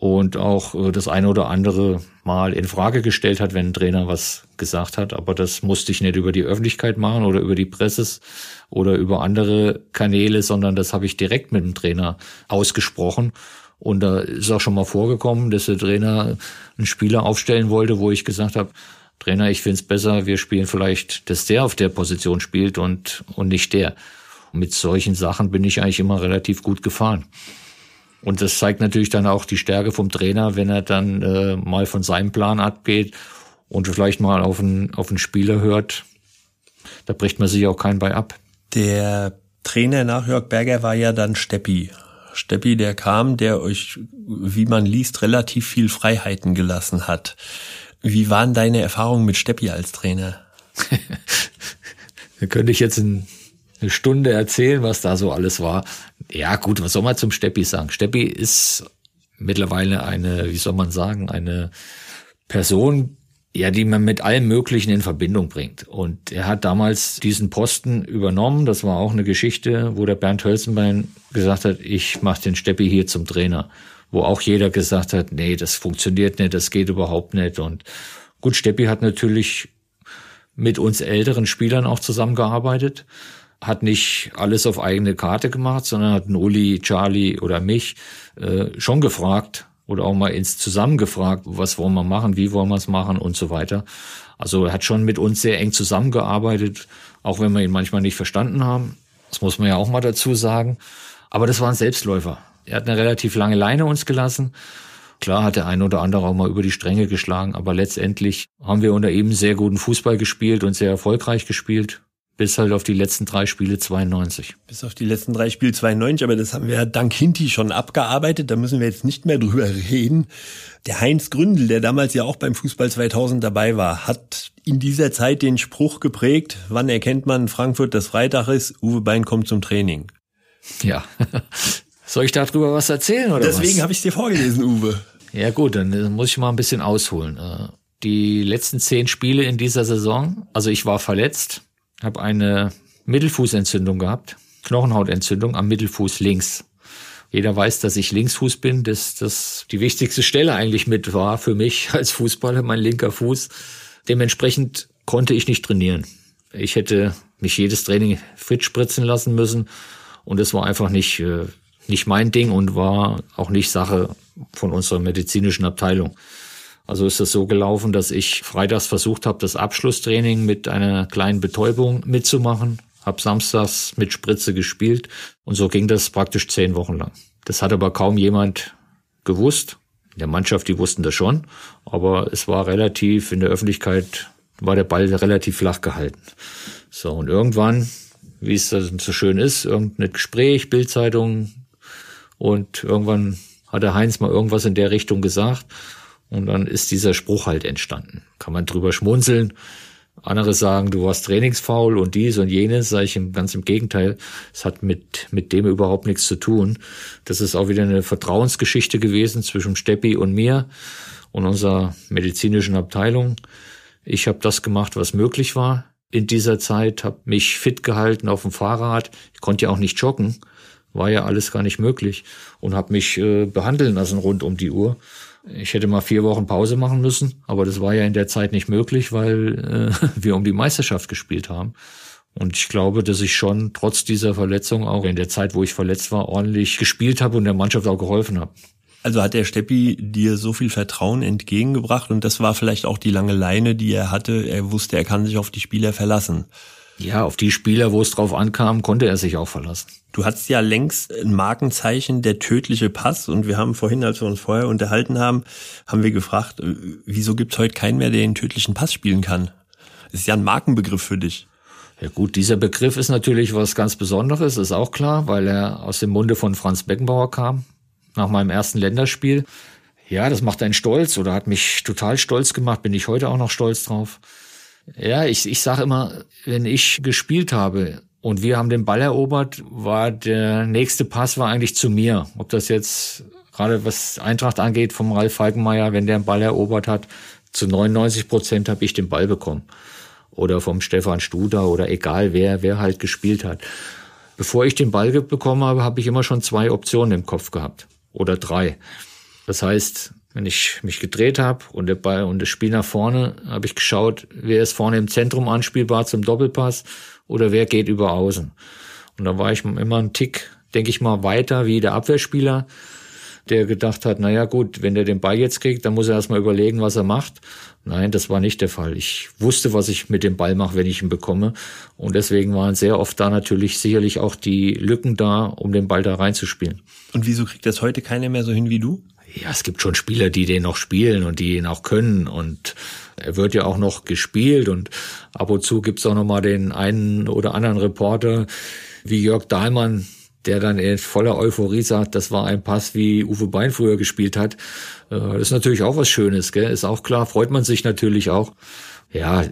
und auch äh, das eine oder andere Mal in Frage gestellt hat, wenn ein Trainer was gesagt hat. Aber das musste ich nicht über die Öffentlichkeit machen oder über die Presse oder über andere Kanäle, sondern das habe ich direkt mit dem Trainer ausgesprochen. Und da ist auch schon mal vorgekommen, dass der Trainer einen Spieler aufstellen wollte, wo ich gesagt habe, Trainer, ich finde es besser, wir spielen vielleicht, dass der auf der Position spielt und, und nicht der. Und mit solchen Sachen bin ich eigentlich immer relativ gut gefahren. Und das zeigt natürlich dann auch die Stärke vom Trainer, wenn er dann äh, mal von seinem Plan abgeht und vielleicht mal auf einen, auf einen Spieler hört. Da bricht man sich auch keinen bei ab. Der Trainer nach Jörg Berger war ja dann Steppi. Steppi, der kam, der euch, wie man liest, relativ viel Freiheiten gelassen hat. Wie waren deine Erfahrungen mit Steppi als Trainer? da könnte ich jetzt ein eine Stunde erzählen, was da so alles war. Ja, gut, was soll man zum Steppi sagen? Steppi ist mittlerweile eine, wie soll man sagen, eine Person, ja, die man mit allem Möglichen in Verbindung bringt. Und er hat damals diesen Posten übernommen. Das war auch eine Geschichte, wo der Bernd Hölzenbein gesagt hat, ich mache den Steppi hier zum Trainer. Wo auch jeder gesagt hat, nee, das funktioniert nicht, das geht überhaupt nicht. Und gut, Steppi hat natürlich mit uns älteren Spielern auch zusammengearbeitet hat nicht alles auf eigene Karte gemacht, sondern hat einen Uli, Charlie oder mich äh, schon gefragt oder auch mal ins zusammengefragt, was wollen wir machen, wie wollen wir es machen und so weiter. Also er hat schon mit uns sehr eng zusammengearbeitet, auch wenn wir ihn manchmal nicht verstanden haben. Das muss man ja auch mal dazu sagen. Aber das war ein Selbstläufer. Er hat eine relativ lange Leine uns gelassen. Klar hat der eine oder andere auch mal über die Stränge geschlagen, aber letztendlich haben wir unter ihm sehr guten Fußball gespielt und sehr erfolgreich gespielt bis halt auf die letzten drei Spiele 92. Bis auf die letzten drei Spiele 92, aber das haben wir ja dank Hinti schon abgearbeitet, da müssen wir jetzt nicht mehr drüber reden. Der Heinz Gründel, der damals ja auch beim Fußball 2000 dabei war, hat in dieser Zeit den Spruch geprägt, wann erkennt man Frankfurt, dass Freitag ist, Uwe Bein kommt zum Training. Ja. Soll ich darüber was erzählen oder Deswegen habe ich es dir vorgelesen, Uwe. Ja gut, dann muss ich mal ein bisschen ausholen. Äh, die letzten zehn Spiele in dieser Saison, also ich war verletzt, habe eine Mittelfußentzündung gehabt, Knochenhautentzündung am Mittelfuß links. Jeder weiß, dass ich Linksfuß bin, dass das die wichtigste Stelle eigentlich mit war für mich als Fußballer, mein linker Fuß. Dementsprechend konnte ich nicht trainieren. Ich hätte mich jedes Training fit spritzen lassen müssen und es war einfach nicht, äh, nicht mein Ding und war auch nicht Sache von unserer medizinischen Abteilung. Also ist das so gelaufen, dass ich freitags versucht habe, das Abschlusstraining mit einer kleinen Betäubung mitzumachen, habe samstags mit Spritze gespielt und so ging das praktisch zehn Wochen lang. Das hat aber kaum jemand gewusst. In der Mannschaft, die wussten das schon, aber es war relativ in der Öffentlichkeit war der Ball relativ flach gehalten. So und irgendwann, wie es so schön ist, irgendein Gespräch, Bildzeitung und irgendwann hat der Heinz mal irgendwas in der Richtung gesagt und dann ist dieser Spruch halt entstanden. Kann man drüber schmunzeln. Andere sagen, du warst trainingsfaul und dies und jenes, sage ich ganz im Gegenteil. Es hat mit, mit dem überhaupt nichts zu tun. Das ist auch wieder eine Vertrauensgeschichte gewesen zwischen Steppi und mir und unserer medizinischen Abteilung. Ich habe das gemacht, was möglich war in dieser Zeit, habe mich fit gehalten auf dem Fahrrad. Ich konnte ja auch nicht joggen, war ja alles gar nicht möglich und habe mich äh, behandeln lassen rund um die Uhr. Ich hätte mal vier Wochen Pause machen müssen, aber das war ja in der Zeit nicht möglich, weil äh, wir um die Meisterschaft gespielt haben. Und ich glaube, dass ich schon trotz dieser Verletzung auch in der Zeit, wo ich verletzt war, ordentlich gespielt habe und der Mannschaft auch geholfen habe. Also hat der Steppi dir so viel Vertrauen entgegengebracht und das war vielleicht auch die lange Leine, die er hatte. Er wusste, er kann sich auf die Spieler verlassen. Ja, auf die Spieler, wo es drauf ankam, konnte er sich auch verlassen. Du hast ja längst ein Markenzeichen, der tödliche Pass. Und wir haben vorhin, als wir uns vorher unterhalten haben, haben wir gefragt, äh, wieso gibt's heute keinen mehr, der den tödlichen Pass spielen kann? Das ist ja ein Markenbegriff für dich. Ja gut, dieser Begriff ist natürlich was ganz Besonderes, ist auch klar, weil er aus dem Munde von Franz Beckenbauer kam, nach meinem ersten Länderspiel. Ja, das macht einen stolz oder hat mich total stolz gemacht, bin ich heute auch noch stolz drauf. Ja, ich, ich sage immer, wenn ich gespielt habe und wir haben den Ball erobert, war der nächste Pass war eigentlich zu mir. Ob das jetzt gerade was Eintracht angeht vom Ralf Falkenmeier, wenn der den Ball erobert hat, zu 99 Prozent habe ich den Ball bekommen. Oder vom Stefan Studer oder egal wer, wer halt gespielt hat. Bevor ich den Ball bekommen habe, habe ich immer schon zwei Optionen im Kopf gehabt. Oder drei. Das heißt, wenn ich mich gedreht habe und der Ball und das Spiel nach vorne, habe ich geschaut, wer ist vorne im Zentrum anspielbar zum Doppelpass oder wer geht über außen. Und da war ich immer ein Tick, denke ich mal, weiter wie der Abwehrspieler, der gedacht hat, naja gut, wenn der den Ball jetzt kriegt, dann muss er erstmal überlegen, was er macht. Nein, das war nicht der Fall. Ich wusste, was ich mit dem Ball mache, wenn ich ihn bekomme. Und deswegen waren sehr oft da natürlich sicherlich auch die Lücken da, um den Ball da reinzuspielen. Und wieso kriegt das heute keiner mehr so hin wie du? Ja, es gibt schon Spieler, die den noch spielen und die ihn auch können und er wird ja auch noch gespielt und ab und zu gibt's auch noch mal den einen oder anderen Reporter wie Jörg Dahlmann, der dann in voller Euphorie sagt, das war ein Pass, wie Uwe Bein früher gespielt hat. Äh, das ist natürlich auch was Schönes, gell? ist auch klar, freut man sich natürlich auch. Ja,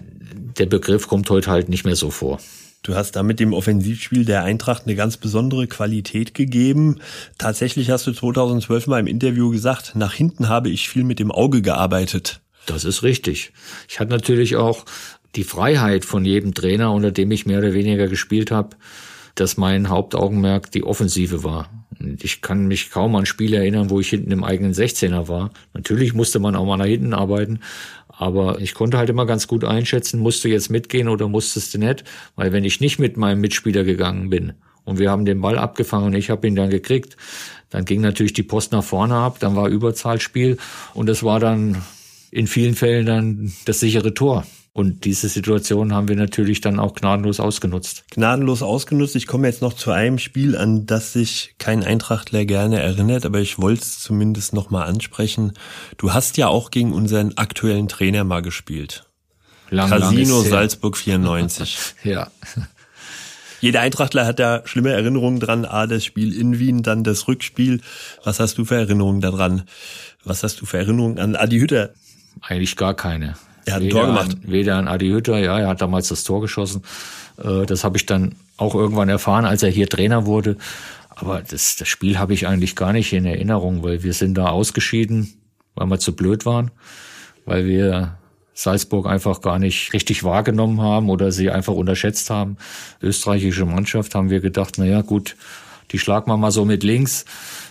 der Begriff kommt heute halt nicht mehr so vor. Du hast damit dem Offensivspiel der Eintracht eine ganz besondere Qualität gegeben. Tatsächlich hast du 2012 mal im Interview gesagt, nach hinten habe ich viel mit dem Auge gearbeitet. Das ist richtig. Ich hatte natürlich auch die Freiheit von jedem Trainer, unter dem ich mehr oder weniger gespielt habe, dass mein Hauptaugenmerk die Offensive war. Ich kann mich kaum an Spiele erinnern, wo ich hinten im eigenen 16er war. Natürlich musste man auch mal nach hinten arbeiten, aber ich konnte halt immer ganz gut einschätzen, musst du jetzt mitgehen oder musstest du nicht. Weil wenn ich nicht mit meinem Mitspieler gegangen bin und wir haben den Ball abgefangen und ich habe ihn dann gekriegt, dann ging natürlich die Post nach vorne ab, dann war Überzahlspiel und das war dann in vielen Fällen dann das sichere Tor. Und diese Situation haben wir natürlich dann auch gnadenlos ausgenutzt. Gnadenlos ausgenutzt. Ich komme jetzt noch zu einem Spiel, an das sich kein Eintrachtler gerne erinnert, aber ich wollte es zumindest noch mal ansprechen. Du hast ja auch gegen unseren aktuellen Trainer mal gespielt. Lang, Casino lang Salzburg 94. ja. Jeder Eintrachtler hat da schlimme Erinnerungen dran. A, das Spiel in Wien, dann das Rückspiel. Was hast du für Erinnerungen daran? Was hast du für Erinnerungen an Adi Hütter? Eigentlich gar keine. Er hat ein Tor gemacht. An, weder an Adi Hütter, ja, er hat damals das Tor geschossen. Äh, das habe ich dann auch irgendwann erfahren, als er hier Trainer wurde. Aber das, das Spiel habe ich eigentlich gar nicht in Erinnerung, weil wir sind da ausgeschieden, weil wir zu blöd waren, weil wir Salzburg einfach gar nicht richtig wahrgenommen haben oder sie einfach unterschätzt haben. Österreichische Mannschaft haben wir gedacht, na ja, gut, die schlagen wir mal so mit links.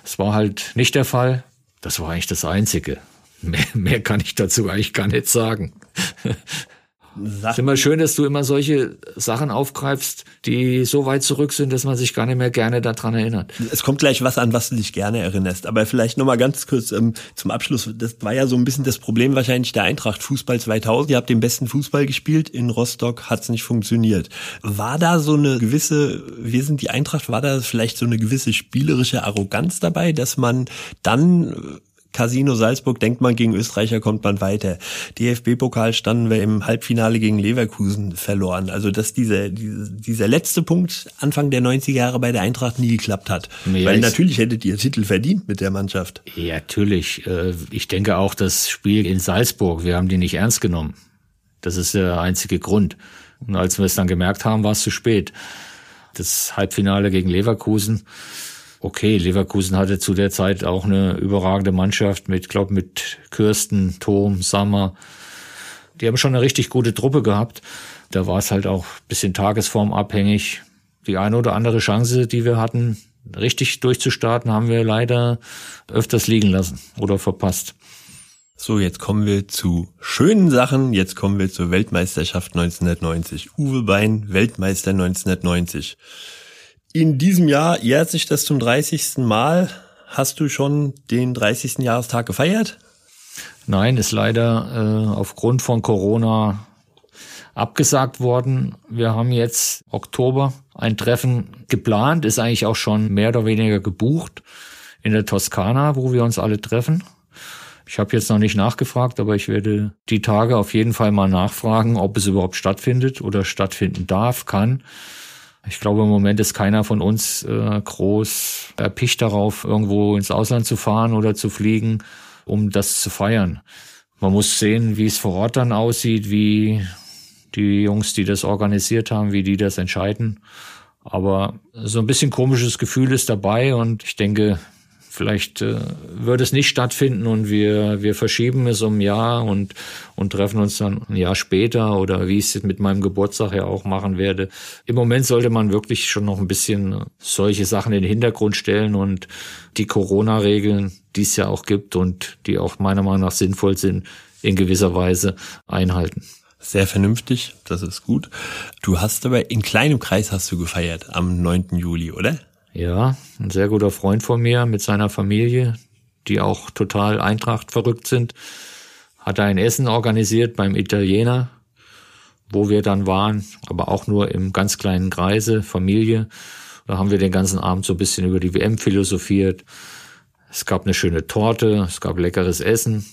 Das war halt nicht der Fall. Das war eigentlich das Einzige. Mehr, mehr kann ich dazu eigentlich gar nicht sagen. Es ist immer schön, dass du immer solche Sachen aufgreifst, die so weit zurück sind, dass man sich gar nicht mehr gerne daran erinnert. Es kommt gleich was an, was du dich gerne erinnerst. Aber vielleicht nochmal ganz kurz ähm, zum Abschluss. Das war ja so ein bisschen das Problem wahrscheinlich der Eintracht Fußball 2000. Ihr habt den besten Fußball gespielt. In Rostock hat es nicht funktioniert. War da so eine gewisse, wir sind die Eintracht, war da vielleicht so eine gewisse spielerische Arroganz dabei, dass man dann Casino Salzburg denkt man, gegen Österreicher kommt man weiter. DFB-Pokal standen wir im Halbfinale gegen Leverkusen verloren. Also dass dieser, dieser letzte Punkt Anfang der 90er Jahre bei der Eintracht nie geklappt hat. Ja, Weil natürlich hättet ihr Titel verdient mit der Mannschaft. Ja, natürlich. Äh, ich denke auch das Spiel in Salzburg, wir haben die nicht ernst genommen. Das ist der einzige Grund. Und als wir es dann gemerkt haben, war es zu spät. Das Halbfinale gegen Leverkusen, okay, Leverkusen hatte zu der Zeit auch eine überragende Mannschaft mit, glaube mit Kirsten, Tom, Sammer. Die haben schon eine richtig gute Truppe gehabt. Da war es halt auch bisschen tagesformabhängig. Die eine oder andere Chance, die wir hatten, richtig durchzustarten, haben wir leider öfters liegen lassen oder verpasst. So, jetzt kommen wir zu schönen Sachen. Jetzt kommen wir zur Weltmeisterschaft 1990. Uwe Bein, Weltmeister 1990. In diesem Jahr jährt sich das zum 30. Mal. Hast du schon den 30. Jahrestag gefeiert? Nein, ist leider äh, aufgrund von Corona abgesagt worden. Wir haben jetzt Oktober ein Treffen geplant, ist eigentlich auch schon mehr oder weniger gebucht in der Toskana, wo wir uns alle treffen. Ich habe jetzt noch nicht nachgefragt, aber ich werde die Tage auf jeden Fall mal nachfragen, ob es überhaupt stattfindet oder stattfinden darf, kann. Ich glaube, im Moment ist keiner von uns äh, groß erpicht darauf, irgendwo ins Ausland zu fahren oder zu fliegen, um das zu feiern. Man muss sehen, wie es vor Ort dann aussieht, wie die Jungs, die das organisiert haben, wie die das entscheiden. Aber so ein bisschen komisches Gefühl ist dabei und ich denke, Vielleicht äh, wird es nicht stattfinden und wir, wir verschieben es um ein Jahr und, und treffen uns dann ein Jahr später oder wie ich es mit meinem Geburtstag ja auch machen werde. Im Moment sollte man wirklich schon noch ein bisschen solche Sachen in den Hintergrund stellen und die Corona-Regeln, die es ja auch gibt und die auch meiner Meinung nach sinnvoll sind, in gewisser Weise einhalten. Sehr vernünftig, das ist gut. Du hast aber in kleinem Kreis hast du gefeiert am 9. Juli, oder? Ja, ein sehr guter Freund von mir mit seiner Familie, die auch total Eintracht verrückt sind, hat ein Essen organisiert beim Italiener, wo wir dann waren, aber auch nur im ganz kleinen Kreise, Familie. Da haben wir den ganzen Abend so ein bisschen über die WM philosophiert. Es gab eine schöne Torte, es gab leckeres Essen.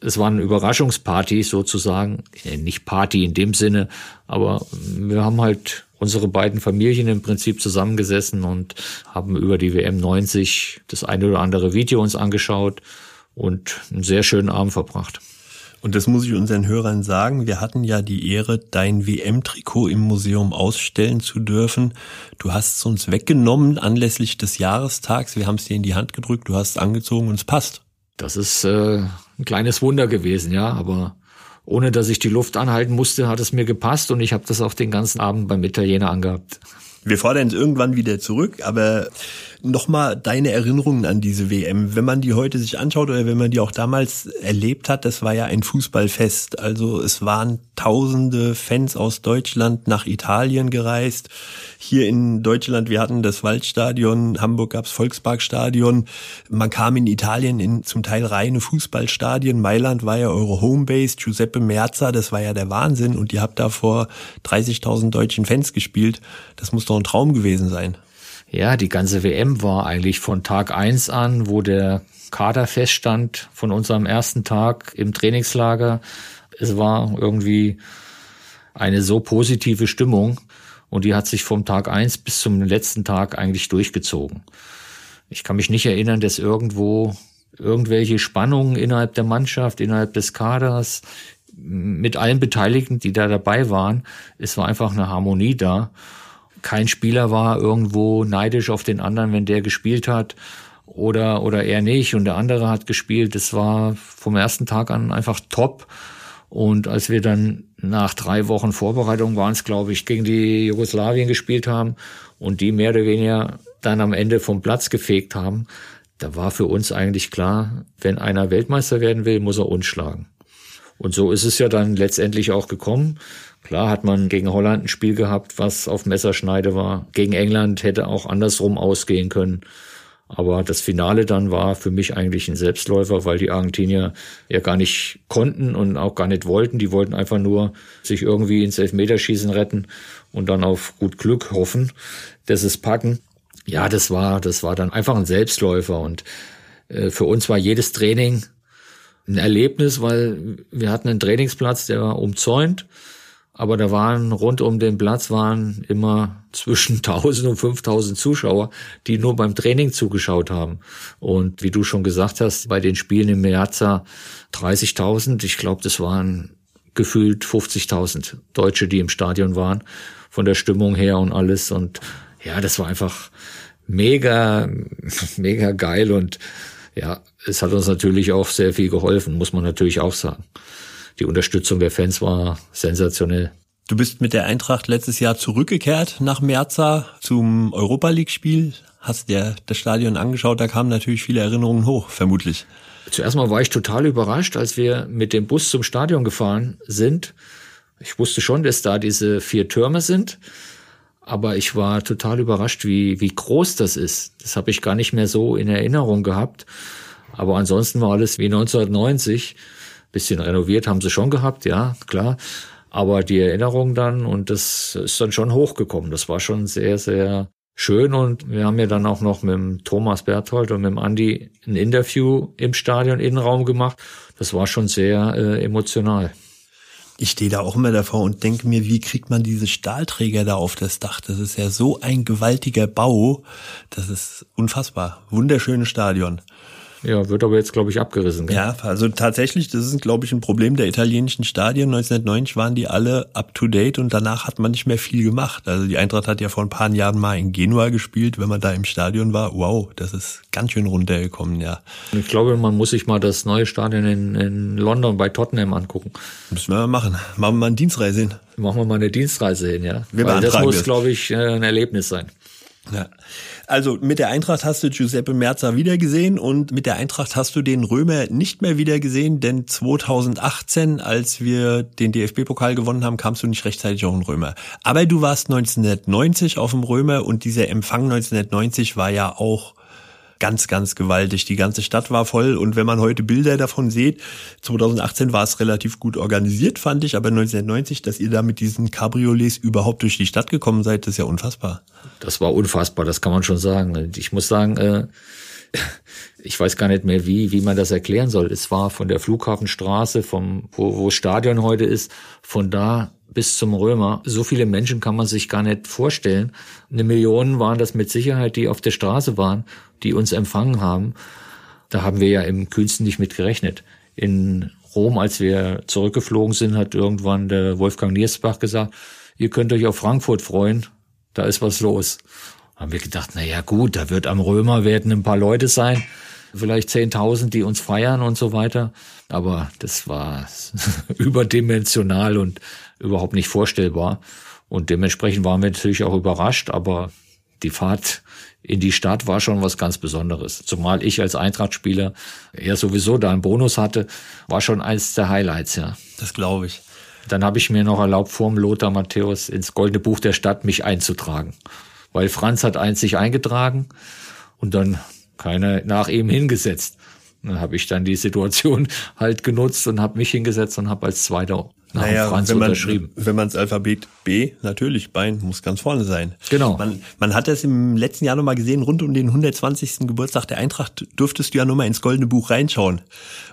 Es war eine Überraschungsparty sozusagen, äh, nicht Party in dem Sinne, aber wir haben halt unsere beiden Familien im Prinzip zusammengesessen und haben über die WM 90 das eine oder andere Video uns angeschaut und einen sehr schönen Abend verbracht. Und das muss ich unseren Hörern sagen. Wir hatten ja die Ehre, dein WM-Trikot im Museum ausstellen zu dürfen. Du hast es uns weggenommen anlässlich des Jahrestags. Wir haben es dir in die Hand gedrückt, du hast es angezogen und es passt. Das ist äh, ein kleines Wunder gewesen, ja, aber ohne dass ich die Luft anhalten musste, hat es mir gepasst und ich habe das auch den ganzen Abend beim Italiener angehabt. Wir fordern es irgendwann wieder zurück, aber nochmal deine Erinnerungen an diese WM. Wenn man die heute sich anschaut oder wenn man die auch damals erlebt hat, das war ja ein Fußballfest. Also es waren tausende Fans aus Deutschland nach Italien gereist. Hier in Deutschland, wir hatten das Waldstadion, Hamburg gab's Volksparkstadion. Man kam in Italien in zum Teil reine Fußballstadien. Mailand war ja eure Homebase, Giuseppe Merza, das war ja der Wahnsinn. Und ihr habt da vor 30.000 deutschen Fans gespielt. Das muss doch ein Traum gewesen sein. Ja, die ganze WM war eigentlich von Tag eins an, wo der Kader feststand, von unserem ersten Tag im Trainingslager. Es war irgendwie eine so positive Stimmung und die hat sich vom Tag eins bis zum letzten Tag eigentlich durchgezogen. Ich kann mich nicht erinnern, dass irgendwo irgendwelche Spannungen innerhalb der Mannschaft, innerhalb des Kaders, mit allen Beteiligten, die da dabei waren. Es war einfach eine Harmonie da. Kein Spieler war irgendwo neidisch auf den anderen, wenn der gespielt hat oder, oder er nicht und der andere hat gespielt. Es war vom ersten Tag an einfach top. Und als wir dann nach drei Wochen Vorbereitung waren es, glaube ich, gegen die Jugoslawien gespielt haben und die mehr oder weniger dann am Ende vom Platz gefegt haben, da war für uns eigentlich klar, wenn einer Weltmeister werden will, muss er uns schlagen. Und so ist es ja dann letztendlich auch gekommen. Klar hat man gegen Holland ein Spiel gehabt, was auf Messerschneide war. Gegen England hätte auch andersrum ausgehen können. Aber das Finale dann war für mich eigentlich ein Selbstläufer, weil die Argentinier ja gar nicht konnten und auch gar nicht wollten. Die wollten einfach nur sich irgendwie ins Elfmeterschießen retten und dann auf gut Glück hoffen, dass es packen. Ja, das war, das war dann einfach ein Selbstläufer und äh, für uns war jedes Training ein Erlebnis, weil wir hatten einen Trainingsplatz, der war umzäunt, aber da waren rund um den Platz waren immer zwischen 1000 und 5000 Zuschauer, die nur beim Training zugeschaut haben. Und wie du schon gesagt hast, bei den Spielen im Meazza 30.000, ich glaube, das waren gefühlt 50.000 Deutsche, die im Stadion waren, von der Stimmung her und alles. Und ja, das war einfach mega, mega geil und ja, es hat uns natürlich auch sehr viel geholfen, muss man natürlich auch sagen. Die Unterstützung der Fans war sensationell. Du bist mit der Eintracht letztes Jahr zurückgekehrt nach Merza zum Europa League Spiel. Hast dir das Stadion angeschaut, da kamen natürlich viele Erinnerungen hoch, vermutlich. Zuerst mal war ich total überrascht, als wir mit dem Bus zum Stadion gefahren sind. Ich wusste schon, dass da diese vier Türme sind. Aber ich war total überrascht, wie, wie groß das ist. Das habe ich gar nicht mehr so in Erinnerung gehabt. Aber ansonsten war alles wie 1990. Bisschen renoviert haben sie schon gehabt, ja, klar. Aber die Erinnerung dann, und das ist dann schon hochgekommen. Das war schon sehr, sehr schön. Und wir haben ja dann auch noch mit dem Thomas Berthold und mit dem Andi ein Interview im Stadion Innenraum gemacht. Das war schon sehr äh, emotional ich stehe da auch immer davor und denke mir, wie kriegt man diese Stahlträger da auf das Dach? Das ist ja so ein gewaltiger Bau. Das ist unfassbar. Wunderschönes Stadion. Ja, wird aber jetzt, glaube ich, abgerissen. Gell? Ja, also tatsächlich, das ist, glaube ich, ein Problem der italienischen Stadien. 1990 waren die alle up-to-date und danach hat man nicht mehr viel gemacht. Also die Eintracht hat ja vor ein paar Jahren mal in Genua gespielt, wenn man da im Stadion war. Wow, das ist ganz schön runtergekommen, ja. Ich glaube, man muss sich mal das neue Stadion in, in London bei Tottenham angucken. Müssen wir mal machen. Machen wir mal eine Dienstreise hin. Machen wir mal eine Dienstreise hin, ja. Wir Weil das muss, glaube ich, äh, ein Erlebnis sein. Ja. Also mit der Eintracht hast du Giuseppe Merza wiedergesehen und mit der Eintracht hast du den Römer nicht mehr wiedergesehen, denn 2018, als wir den DFB-Pokal gewonnen haben, kamst du nicht rechtzeitig auf den Römer. Aber du warst 1990 auf dem Römer und dieser Empfang 1990 war ja auch ganz, ganz gewaltig. Die ganze Stadt war voll und wenn man heute Bilder davon sieht, 2018 war es relativ gut organisiert, fand ich, aber 1990, dass ihr da mit diesen Cabriolets überhaupt durch die Stadt gekommen seid, ist ja unfassbar. Das war unfassbar, das kann man schon sagen. Ich muss sagen, äh, ich weiß gar nicht mehr, wie, wie man das erklären soll. Es war von der Flughafenstraße, vom, wo, wo Stadion heute ist, von da bis zum Römer. So viele Menschen kann man sich gar nicht vorstellen. Eine Million waren das mit Sicherheit, die auf der Straße waren, die uns empfangen haben. Da haben wir ja im kühnsten nicht mit gerechnet. In Rom, als wir zurückgeflogen sind, hat irgendwann der Wolfgang Niersbach gesagt, ihr könnt euch auf Frankfurt freuen, da ist was los. Haben wir gedacht, na ja, gut, da wird am Römer werden ein paar Leute sein, vielleicht 10.000, die uns feiern und so weiter. Aber das war überdimensional und überhaupt nicht vorstellbar. Und dementsprechend waren wir natürlich auch überrascht, aber die Fahrt in die Stadt war schon was ganz Besonderes. Zumal ich als Eintracht-Spieler ja sowieso da einen Bonus hatte, war schon eins der Highlights, ja. Das glaube ich. Dann habe ich mir noch erlaubt, vorm Lothar Matthäus ins Goldene Buch der Stadt mich einzutragen. Weil Franz hat eins sich eingetragen und dann keiner nach ihm hingesetzt. Dann habe ich dann die Situation halt genutzt und habe mich hingesetzt und habe als Zweiter nach naja, Franz wenn man, unterschrieben. Wenn man das Alphabet B, natürlich, Bein muss ganz vorne sein. Genau. Man, man hat das im letzten Jahr nochmal gesehen, rund um den 120. Geburtstag der Eintracht durftest du ja nochmal ins Goldene Buch reinschauen.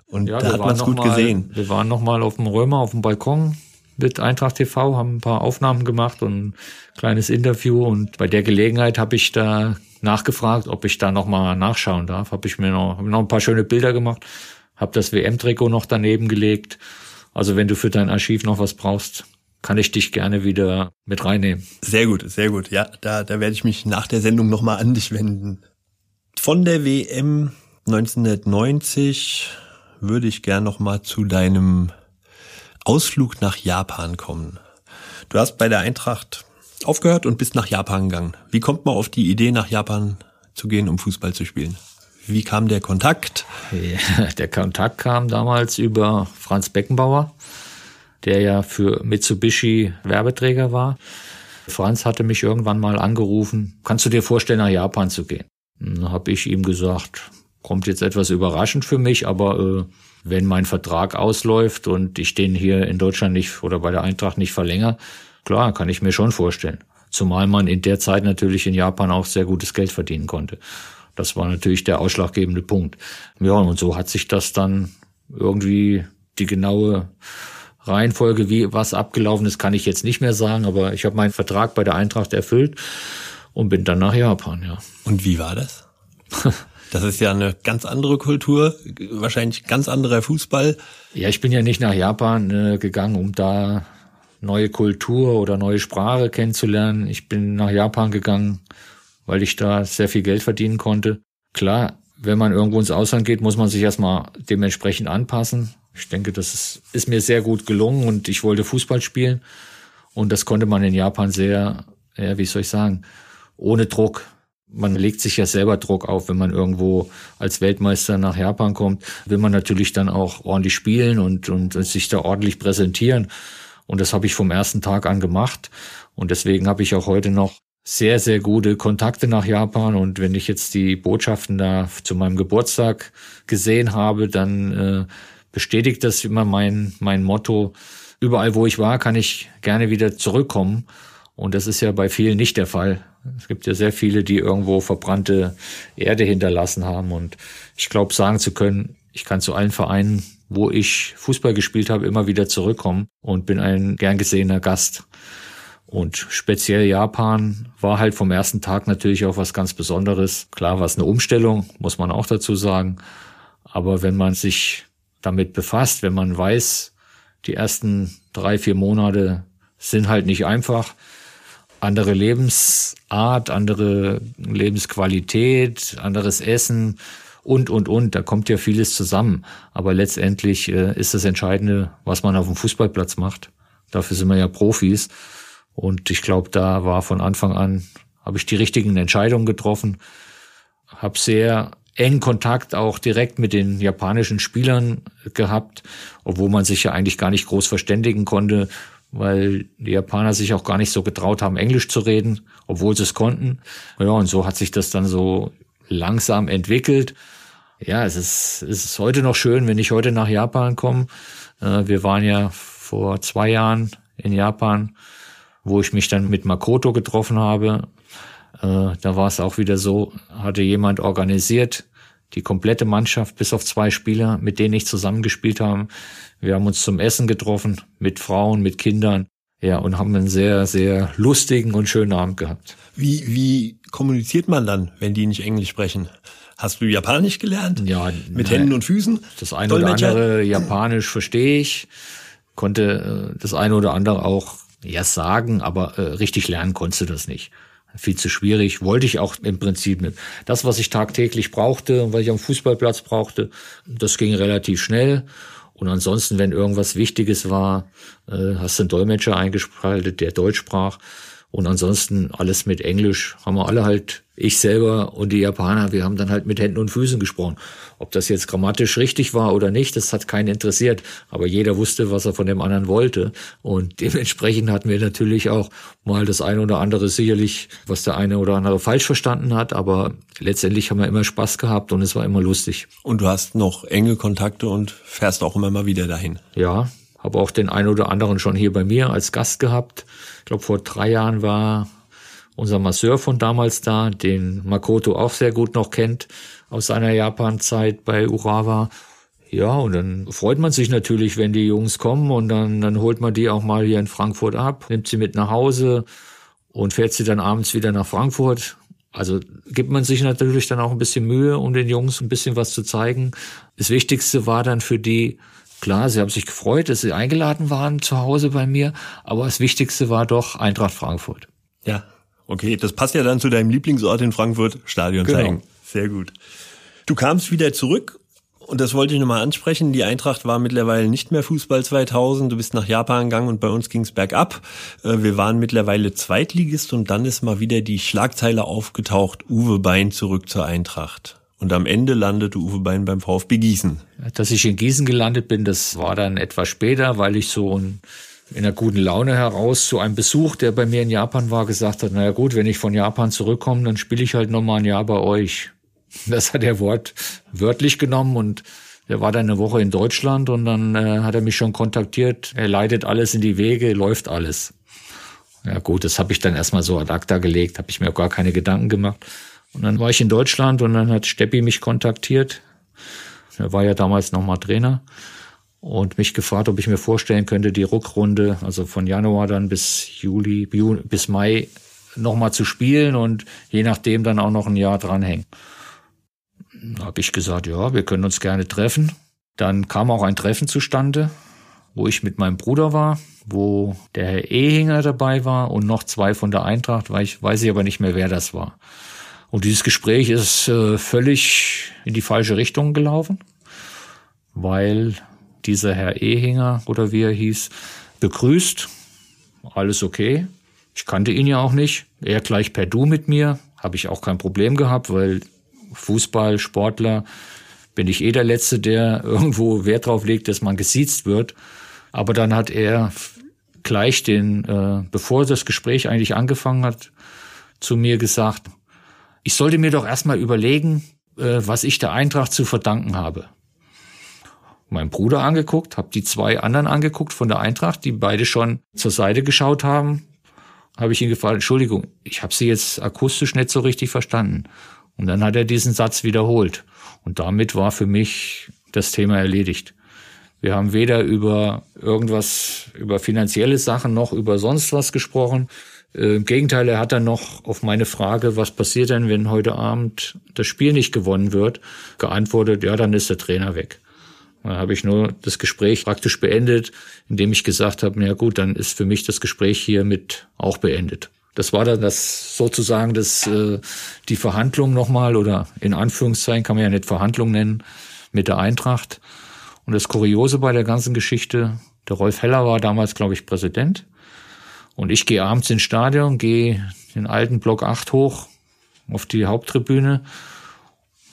Und ja, da hat man es gut mal, gesehen. Wir waren nochmal auf dem Römer, auf dem Balkon, mit Eintracht TV, haben ein paar Aufnahmen gemacht und ein kleines Interview. Und bei der Gelegenheit habe ich da nachgefragt, ob ich da nochmal nachschauen darf. Habe ich mir noch, hab noch ein paar schöne Bilder gemacht, habe das WM-Trikot noch daneben gelegt. Also wenn du für dein Archiv noch was brauchst, kann ich dich gerne wieder mit reinnehmen. Sehr gut, sehr gut. Ja, da, da werde ich mich nach der Sendung nochmal an dich wenden. Von der WM 1990 würde ich gern nochmal zu deinem Ausflug nach Japan kommen. Du hast bei der Eintracht aufgehört und bist nach Japan gegangen. Wie kommt man auf die Idee, nach Japan zu gehen, um Fußball zu spielen? Wie kam der Kontakt? Ja, der Kontakt kam damals über Franz Beckenbauer, der ja für Mitsubishi Werbeträger war. Franz hatte mich irgendwann mal angerufen, kannst du dir vorstellen, nach Japan zu gehen? Dann habe ich ihm gesagt, kommt jetzt etwas überraschend für mich, aber äh, wenn mein Vertrag ausläuft und ich den hier in Deutschland nicht oder bei der Eintracht nicht verlängere, klar, kann ich mir schon vorstellen. Zumal man in der Zeit natürlich in Japan auch sehr gutes Geld verdienen konnte. Das war natürlich der ausschlaggebende Punkt. Ja, und so hat sich das dann irgendwie die genaue Reihenfolge, wie was abgelaufen ist, kann ich jetzt nicht mehr sagen, aber ich habe meinen Vertrag bei der Eintracht erfüllt und bin dann nach Japan, ja. Und wie war das? Das ist ja eine ganz andere Kultur, wahrscheinlich ganz anderer Fußball. Ja, ich bin ja nicht nach Japan äh, gegangen, um da neue Kultur oder neue Sprache kennenzulernen. Ich bin nach Japan gegangen, weil ich da sehr viel Geld verdienen konnte. Klar, wenn man irgendwo ins Ausland geht, muss man sich erstmal dementsprechend anpassen. Ich denke, das ist, ist mir sehr gut gelungen und ich wollte Fußball spielen. Und das konnte man in Japan sehr, ja, wie soll ich sagen, ohne Druck man legt sich ja selber Druck auf, wenn man irgendwo als Weltmeister nach Japan kommt, will man natürlich dann auch ordentlich spielen und, und sich da ordentlich präsentieren. Und das habe ich vom ersten Tag an gemacht. Und deswegen habe ich auch heute noch sehr, sehr gute Kontakte nach Japan. Und wenn ich jetzt die Botschaften da zu meinem Geburtstag gesehen habe, dann äh, bestätigt das immer mein, mein Motto. Überall, wo ich war, kann ich gerne wieder zurückkommen. Und das ist ja bei vielen nicht der Fall. Es gibt ja sehr viele, die irgendwo verbrannte Erde hinterlassen haben. Und ich glaube, sagen zu können, ich kann zu allen Vereinen, wo ich Fußball gespielt habe, immer wieder zurückkommen und bin ein gern gesehener Gast. Und speziell Japan war halt vom ersten Tag natürlich auch was ganz Besonderes. Klar war es eine Umstellung, muss man auch dazu sagen. Aber wenn man sich damit befasst, wenn man weiß, die ersten drei, vier Monate sind halt nicht einfach, andere Lebensart, andere Lebensqualität, anderes Essen und, und, und. Da kommt ja vieles zusammen. Aber letztendlich äh, ist das Entscheidende, was man auf dem Fußballplatz macht. Dafür sind wir ja Profis. Und ich glaube, da war von Anfang an, habe ich die richtigen Entscheidungen getroffen, habe sehr engen Kontakt auch direkt mit den japanischen Spielern gehabt, obwohl man sich ja eigentlich gar nicht groß verständigen konnte, weil die Japaner sich auch gar nicht so getraut haben, Englisch zu reden, obwohl sie es konnten. Ja, und so hat sich das dann so langsam entwickelt. Ja, es ist, es ist heute noch schön, wenn ich heute nach Japan komme. Äh, wir waren ja vor zwei Jahren in Japan, wo ich mich dann mit Makoto getroffen habe. Äh, da war es auch wieder so, hatte jemand organisiert, die komplette Mannschaft, bis auf zwei Spieler, mit denen ich zusammengespielt habe. Wir haben uns zum Essen getroffen, mit Frauen, mit Kindern. Ja, und haben einen sehr, sehr lustigen und schönen Abend gehabt. Wie, wie kommuniziert man dann, wenn die nicht Englisch sprechen? Hast du Japanisch gelernt? Ja. Mit nein. Händen und Füßen? Das eine Dolmetscher? oder andere Japanisch verstehe ich. Konnte äh, das eine oder andere auch ja sagen, aber äh, richtig lernen konntest du das nicht viel zu schwierig. Wollte ich auch im Prinzip nicht. Das, was ich tagtäglich brauchte und was ich am Fußballplatz brauchte, das ging relativ schnell. Und ansonsten, wenn irgendwas Wichtiges war, äh, hast du einen Dolmetscher eingeschaltet, der Deutsch sprach. Und ansonsten alles mit Englisch haben wir alle halt, ich selber und die Japaner, wir haben dann halt mit Händen und Füßen gesprochen. Ob das jetzt grammatisch richtig war oder nicht, das hat keinen interessiert. Aber jeder wusste, was er von dem anderen wollte. Und dementsprechend hatten wir natürlich auch mal das eine oder andere sicherlich, was der eine oder andere falsch verstanden hat. Aber letztendlich haben wir immer Spaß gehabt und es war immer lustig. Und du hast noch enge Kontakte und fährst auch immer mal wieder dahin. Ja, habe auch den einen oder anderen schon hier bei mir als Gast gehabt. Ich glaube, vor drei Jahren war unser Masseur von damals da, den Makoto auch sehr gut noch kennt aus seiner Japan-Zeit bei Urawa. Ja, und dann freut man sich natürlich, wenn die Jungs kommen und dann, dann holt man die auch mal hier in Frankfurt ab, nimmt sie mit nach Hause und fährt sie dann abends wieder nach Frankfurt. Also gibt man sich natürlich dann auch ein bisschen Mühe, um den Jungs ein bisschen was zu zeigen. Das Wichtigste war dann für die, klar, sie haben sich gefreut, dass sie eingeladen waren zu Hause bei mir, aber das Wichtigste war doch Eintracht Frankfurt. Ja, okay, das passt ja dann zu deinem Lieblingsort in Frankfurt, Stadion Genau. zeigen. Sehr gut. Du kamst wieder zurück und das wollte ich nochmal ansprechen. Die Eintracht war mittlerweile nicht mehr Fußball 2000. Du bist nach Japan gegangen und bei uns ging's bergab. Äh, Wir waren mittlerweile Zweitligist und dann ist mal wieder die Schlagzeile aufgetaucht, Uwe Bein zurück zur Eintracht. Und am Ende landete Uwe Bein beim VfB Gießen. Dass ich in Gießen gelandet bin, das war dann etwas später, weil ich so in, in einer guten Laune heraus zu einem Besuch, der bei mir in Japan war, gesagt hat, naja gut, wenn ich von Japan zurückkomme, dann spiele ich halt nochmal ein Jahr bei euch. Das hat er Wort wörtlich genommen und er war dann eine Woche in Deutschland und dann äh, hat er mich schon kontaktiert. Er leitet alles in die Wege, läuft alles. Ja gut, das habe ich dann erstmal so ad acta gelegt, habe ich mir auch gar keine Gedanken gemacht. Und dann war ich in Deutschland und dann hat Steppi mich kontaktiert. Er war ja damals nochmal Trainer und mich gefragt, ob ich mir vorstellen könnte, die Rückrunde, also von Januar dann bis Juli, Ju- bis Mai nochmal zu spielen und je nachdem dann auch noch ein Jahr dranhängen. Da habe ich gesagt, ja, wir können uns gerne treffen. Dann kam auch ein Treffen zustande, wo ich mit meinem Bruder war, wo der Herr Ehinger dabei war und noch zwei von der Eintracht, weil ich weiß ich aber nicht mehr, wer das war. Und dieses Gespräch ist äh, völlig in die falsche Richtung gelaufen, weil dieser Herr Ehinger oder wie er hieß, begrüßt, alles okay. Ich kannte ihn ja auch nicht. Er gleich per Du mit mir, habe ich auch kein Problem gehabt, weil Fußball, Sportler, bin ich eh der Letzte, der irgendwo Wert drauf legt, dass man gesiezt wird. Aber dann hat er gleich den, äh, bevor das Gespräch eigentlich angefangen hat, zu mir gesagt, ich sollte mir doch erstmal überlegen, äh, was ich der Eintracht zu verdanken habe. Mein Bruder angeguckt, habe die zwei anderen angeguckt von der Eintracht, die beide schon zur Seite geschaut haben, habe ich ihn gefragt, Entschuldigung, ich habe Sie jetzt akustisch nicht so richtig verstanden. Und dann hat er diesen Satz wiederholt. Und damit war für mich das Thema erledigt. Wir haben weder über irgendwas, über finanzielle Sachen noch über sonst was gesprochen. Äh, Im Gegenteil, er hat dann noch auf meine Frage, was passiert denn, wenn heute Abend das Spiel nicht gewonnen wird, geantwortet, ja, dann ist der Trainer weg. Dann habe ich nur das Gespräch praktisch beendet, indem ich gesagt habe, na gut, dann ist für mich das Gespräch hiermit auch beendet. Das war dann das sozusagen das äh, die Verhandlung nochmal oder in Anführungszeichen kann man ja nicht Verhandlung nennen mit der Eintracht. Und das Kuriose bei der ganzen Geschichte, der Rolf Heller war damals, glaube ich, Präsident. Und ich gehe abends ins Stadion, gehe den alten Block 8 hoch auf die Haupttribüne.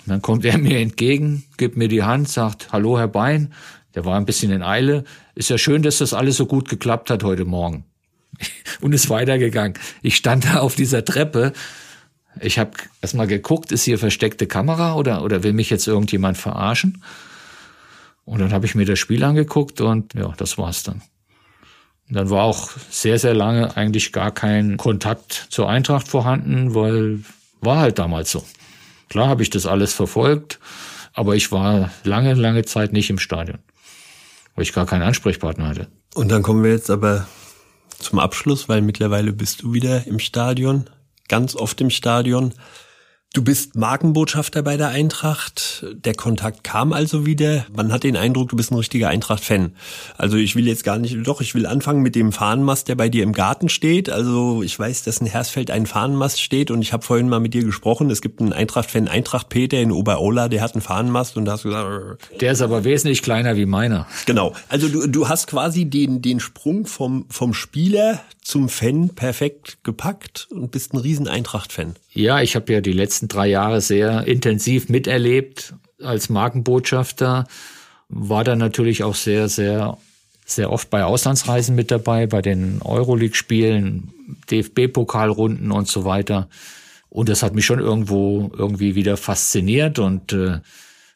Und dann kommt er mir entgegen, gibt mir die Hand, sagt, hallo Herr Bein. Der war ein bisschen in Eile. Ist ja schön, dass das alles so gut geklappt hat heute Morgen. Und ist weitergegangen. Ich stand da auf dieser Treppe. Ich habe erstmal geguckt, ist hier versteckte Kamera oder, oder will mich jetzt irgendjemand verarschen? Und dann habe ich mir das Spiel angeguckt und ja, das war's dann. Und dann war auch sehr, sehr lange eigentlich gar kein Kontakt zur Eintracht vorhanden, weil war halt damals so. Klar habe ich das alles verfolgt, aber ich war lange, lange Zeit nicht im Stadion, weil ich gar keinen Ansprechpartner hatte. Und dann kommen wir jetzt aber zum Abschluss, weil mittlerweile bist du wieder im Stadion, ganz oft im Stadion. Du bist Markenbotschafter bei der Eintracht. Der Kontakt kam also wieder. Man hat den Eindruck, du bist ein richtiger Eintracht-Fan. Also ich will jetzt gar nicht, doch, ich will anfangen mit dem Fahnenmast, der bei dir im Garten steht. Also ich weiß, dass in Hersfeld ein Fahnenmast steht und ich habe vorhin mal mit dir gesprochen. Es gibt einen Eintracht-Fan, Eintracht-Peter in Oberola, der hat einen Fahnenmast und da hast du gesagt, Der ist aber wesentlich kleiner wie meiner. Genau. Also du, du hast quasi den, den Sprung vom, vom Spieler zum Fan perfekt gepackt und bist ein riesen Eintracht-Fan. Ja, ich habe ja die letzten drei Jahre sehr intensiv miterlebt als Markenbotschafter. War dann natürlich auch sehr, sehr, sehr oft bei Auslandsreisen mit dabei, bei den Euroleague-Spielen, DFB-Pokalrunden und so weiter. Und das hat mich schon irgendwo irgendwie wieder fasziniert und äh,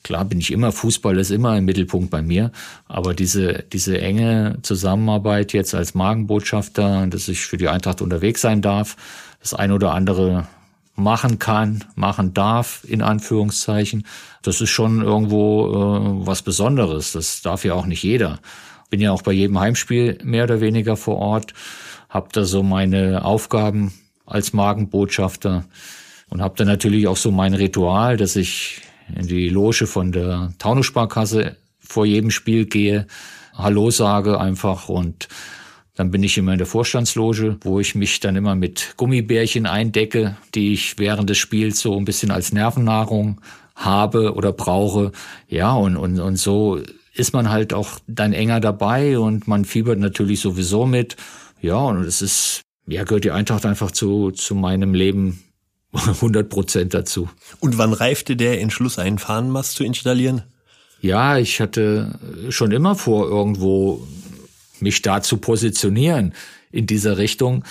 Klar bin ich immer, Fußball ist immer im Mittelpunkt bei mir, aber diese, diese enge Zusammenarbeit jetzt als Magenbotschafter, dass ich für die Eintracht unterwegs sein darf, das ein oder andere machen kann, machen darf, in Anführungszeichen. Das ist schon irgendwo äh, was Besonderes. Das darf ja auch nicht jeder. Bin ja auch bei jedem Heimspiel mehr oder weniger vor Ort, habe da so meine Aufgaben als Magenbotschafter und habe dann natürlich auch so mein Ritual, dass ich in die Loge von der Taunusparkasse vor jedem Spiel gehe, Hallo sage einfach und dann bin ich immer in der Vorstandsloge, wo ich mich dann immer mit Gummibärchen eindecke, die ich während des Spiels so ein bisschen als Nervennahrung habe oder brauche. Ja, und, und, und so ist man halt auch dann enger dabei und man fiebert natürlich sowieso mit. Ja, und es ist, ja, gehört die Eintracht einfach zu, zu meinem Leben 100 Prozent dazu. Und wann reifte der Entschluss, einen Fahnenmast zu installieren? Ja, ich hatte schon immer vor, irgendwo mich da zu positionieren in dieser Richtung.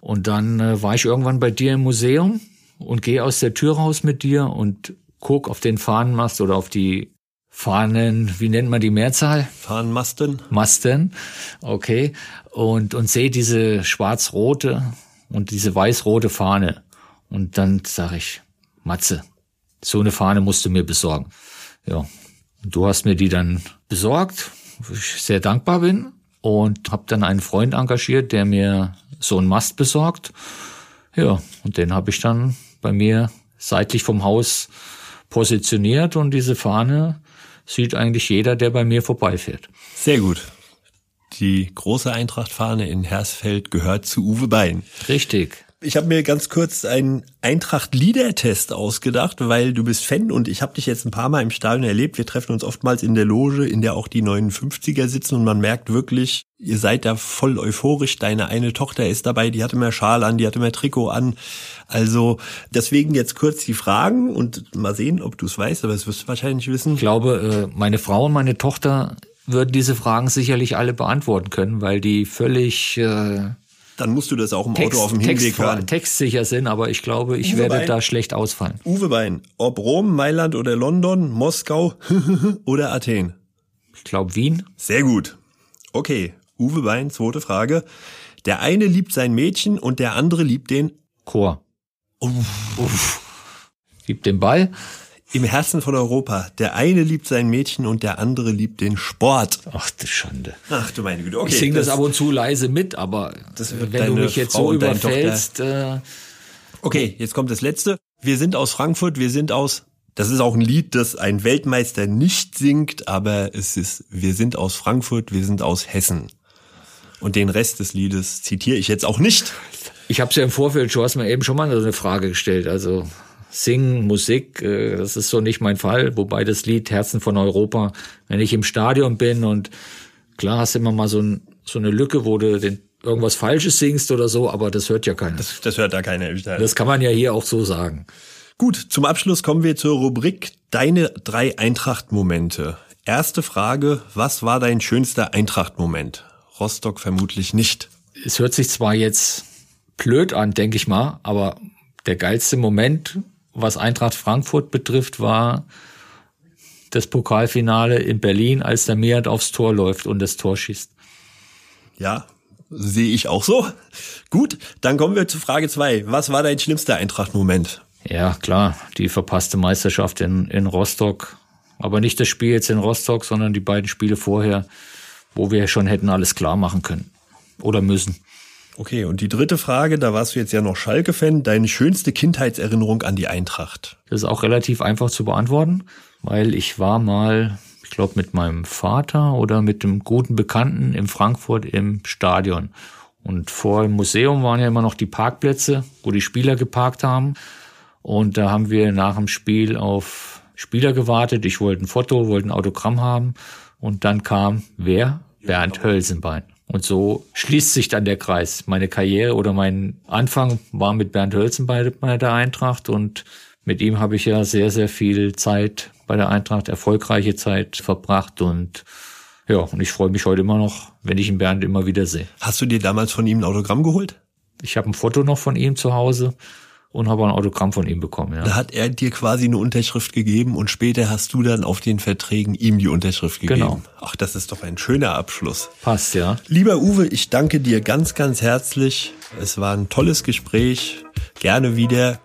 Und dann äh, war ich irgendwann bei dir im Museum und gehe aus der Tür raus mit dir und guck auf den Fahnenmast oder auf die Fahnen, wie nennt man die Mehrzahl? Fahnenmasten. Masten, okay. Und, und sehe diese schwarz-rote und diese weiß-rote Fahne. Und dann sage ich, Matze, so eine Fahne musst du mir besorgen. Ja, du hast mir die dann besorgt, wo ich sehr dankbar bin und habe dann einen Freund engagiert, der mir so einen Mast besorgt. Ja, und den habe ich dann bei mir seitlich vom Haus positioniert und diese Fahne sieht eigentlich jeder, der bei mir vorbeifährt. Sehr gut. Die große Eintrachtfahne in Hersfeld gehört zu Uwe Bein. Richtig. Ich habe mir ganz kurz einen Eintracht-Lieder-Test ausgedacht, weil du bist Fan und ich habe dich jetzt ein paar Mal im Stadion erlebt. Wir treffen uns oftmals in der Loge, in der auch die 59er sitzen und man merkt wirklich, ihr seid da voll euphorisch. Deine eine Tochter ist dabei, die hatte mehr Schal an, die hatte mehr Trikot an. Also deswegen jetzt kurz die Fragen und mal sehen, ob du es weißt, aber es wirst du wahrscheinlich wissen. Ich glaube, äh, meine Frau und meine Tochter würden diese Fragen sicherlich alle beantworten können, weil die völlig äh, dann musst du das auch im Text, Auto auf dem Hinweg Text, hören. Textsicher sind, aber ich glaube, ich Uwe werde Bein. da schlecht ausfallen. Uwe Bein, ob Rom, Mailand oder London, Moskau oder Athen? Ich glaube Wien. Sehr gut. Okay, Uwe Bein, zweite Frage. Der eine liebt sein Mädchen und der andere liebt den Chor. Uff. Gib den Ball. Im Herzen von Europa. Der eine liebt sein Mädchen und der andere liebt den Sport. Ach, du Schande. Ach du meine Güte. Okay, ich singe das, ab und zu leise mit, aber Das wird wenn du mich jetzt Frau so überfällst, äh, Okay, jetzt kommt das letzte. Wir sind aus Frankfurt, wir sind aus. Das ist auch ein Lied, das ein Weltmeister nicht singt, aber es ist, wir sind aus Frankfurt, wir sind aus Hessen. Und den Rest des Liedes zitiere ich jetzt auch nicht. ich habe ja im Vorfeld, du hast mir eben schon mal so eine Frage gestellt. Also Singen, Musik, äh, das ist so nicht mein Fall. Wobei das Lied Herzen von Europa, wenn ich im Stadion bin und klar hast du immer mal so, ein, so eine Lücke, wo du den, irgendwas Falsches singst oder so, aber das hört ja keiner. Das, Das hört da keiner. das kann man ja hier auch so sagen. Gut, zum Abschluss kommen wir zur Rubrik Deine drei Eintracht-Momente. Erste Frage, was war dein schönster Eintracht-Moment? Rostock vermutlich nicht. Es hört sich zwar jetzt blöd an, denke ich mal, aber der geilste Moment, was Eintracht Frankfurt betrifft, war das Pokalfinale in Berlin, als der Meert aufs Tor läuft und das Tor schießt. Ja, sehe ich auch so. Gut, dann kommen wir zu Frage zwei. Was war dein schlimmster Eintracht-Moment? Ja, klar, die verpasste Meisterschaft in, in Rostock. Aber nicht das Spiel jetzt in Rostock, sondern die beiden Spiele vorher, wo wir schon hätten alles klar machen können. Oder müssen. Okay, und die dritte Frage, da warst du jetzt ja noch Schalke-Fan, deine schönste Kindheitserinnerung an die Eintracht. Das ist auch relativ einfach zu beantworten, weil ich war mal, ich glaube, mit meinem Vater oder mit einem guten Bekannten in Frankfurt im Stadion. Und vor dem Museum waren ja immer noch die Parkplätze, wo die Spieler geparkt haben. Und da haben wir nach dem Spiel auf Spieler gewartet. Ich wollte ein Foto, wollte ein Autogramm haben. Und dann kam wer? Bernd Hölzenbein. Und so schließt sich dann der Kreis. Meine Karriere oder mein Anfang war mit Bernd Hölzenbein bei der Eintracht und mit ihm habe ich ja sehr, sehr viel Zeit bei der Eintracht, erfolgreiche Zeit verbracht und ja, und ich freue mich heute immer noch, wenn ich ihn Bernd immer wieder sehe. Hast du dir damals von ihm ein Autogramm geholt? Ich habe ein Foto noch von ihm zu Hause und habe ein Autogramm von ihm bekommen. Ja. Da hat er dir quasi eine Unterschrift gegeben und später hast du dann auf den Verträgen ihm die Unterschrift gegeben. Genau. Ach, das ist doch ein schöner Abschluss. Passt, ja. Lieber Uwe, ich danke dir ganz, ganz herzlich. Es war ein tolles Gespräch. Gerne wieder.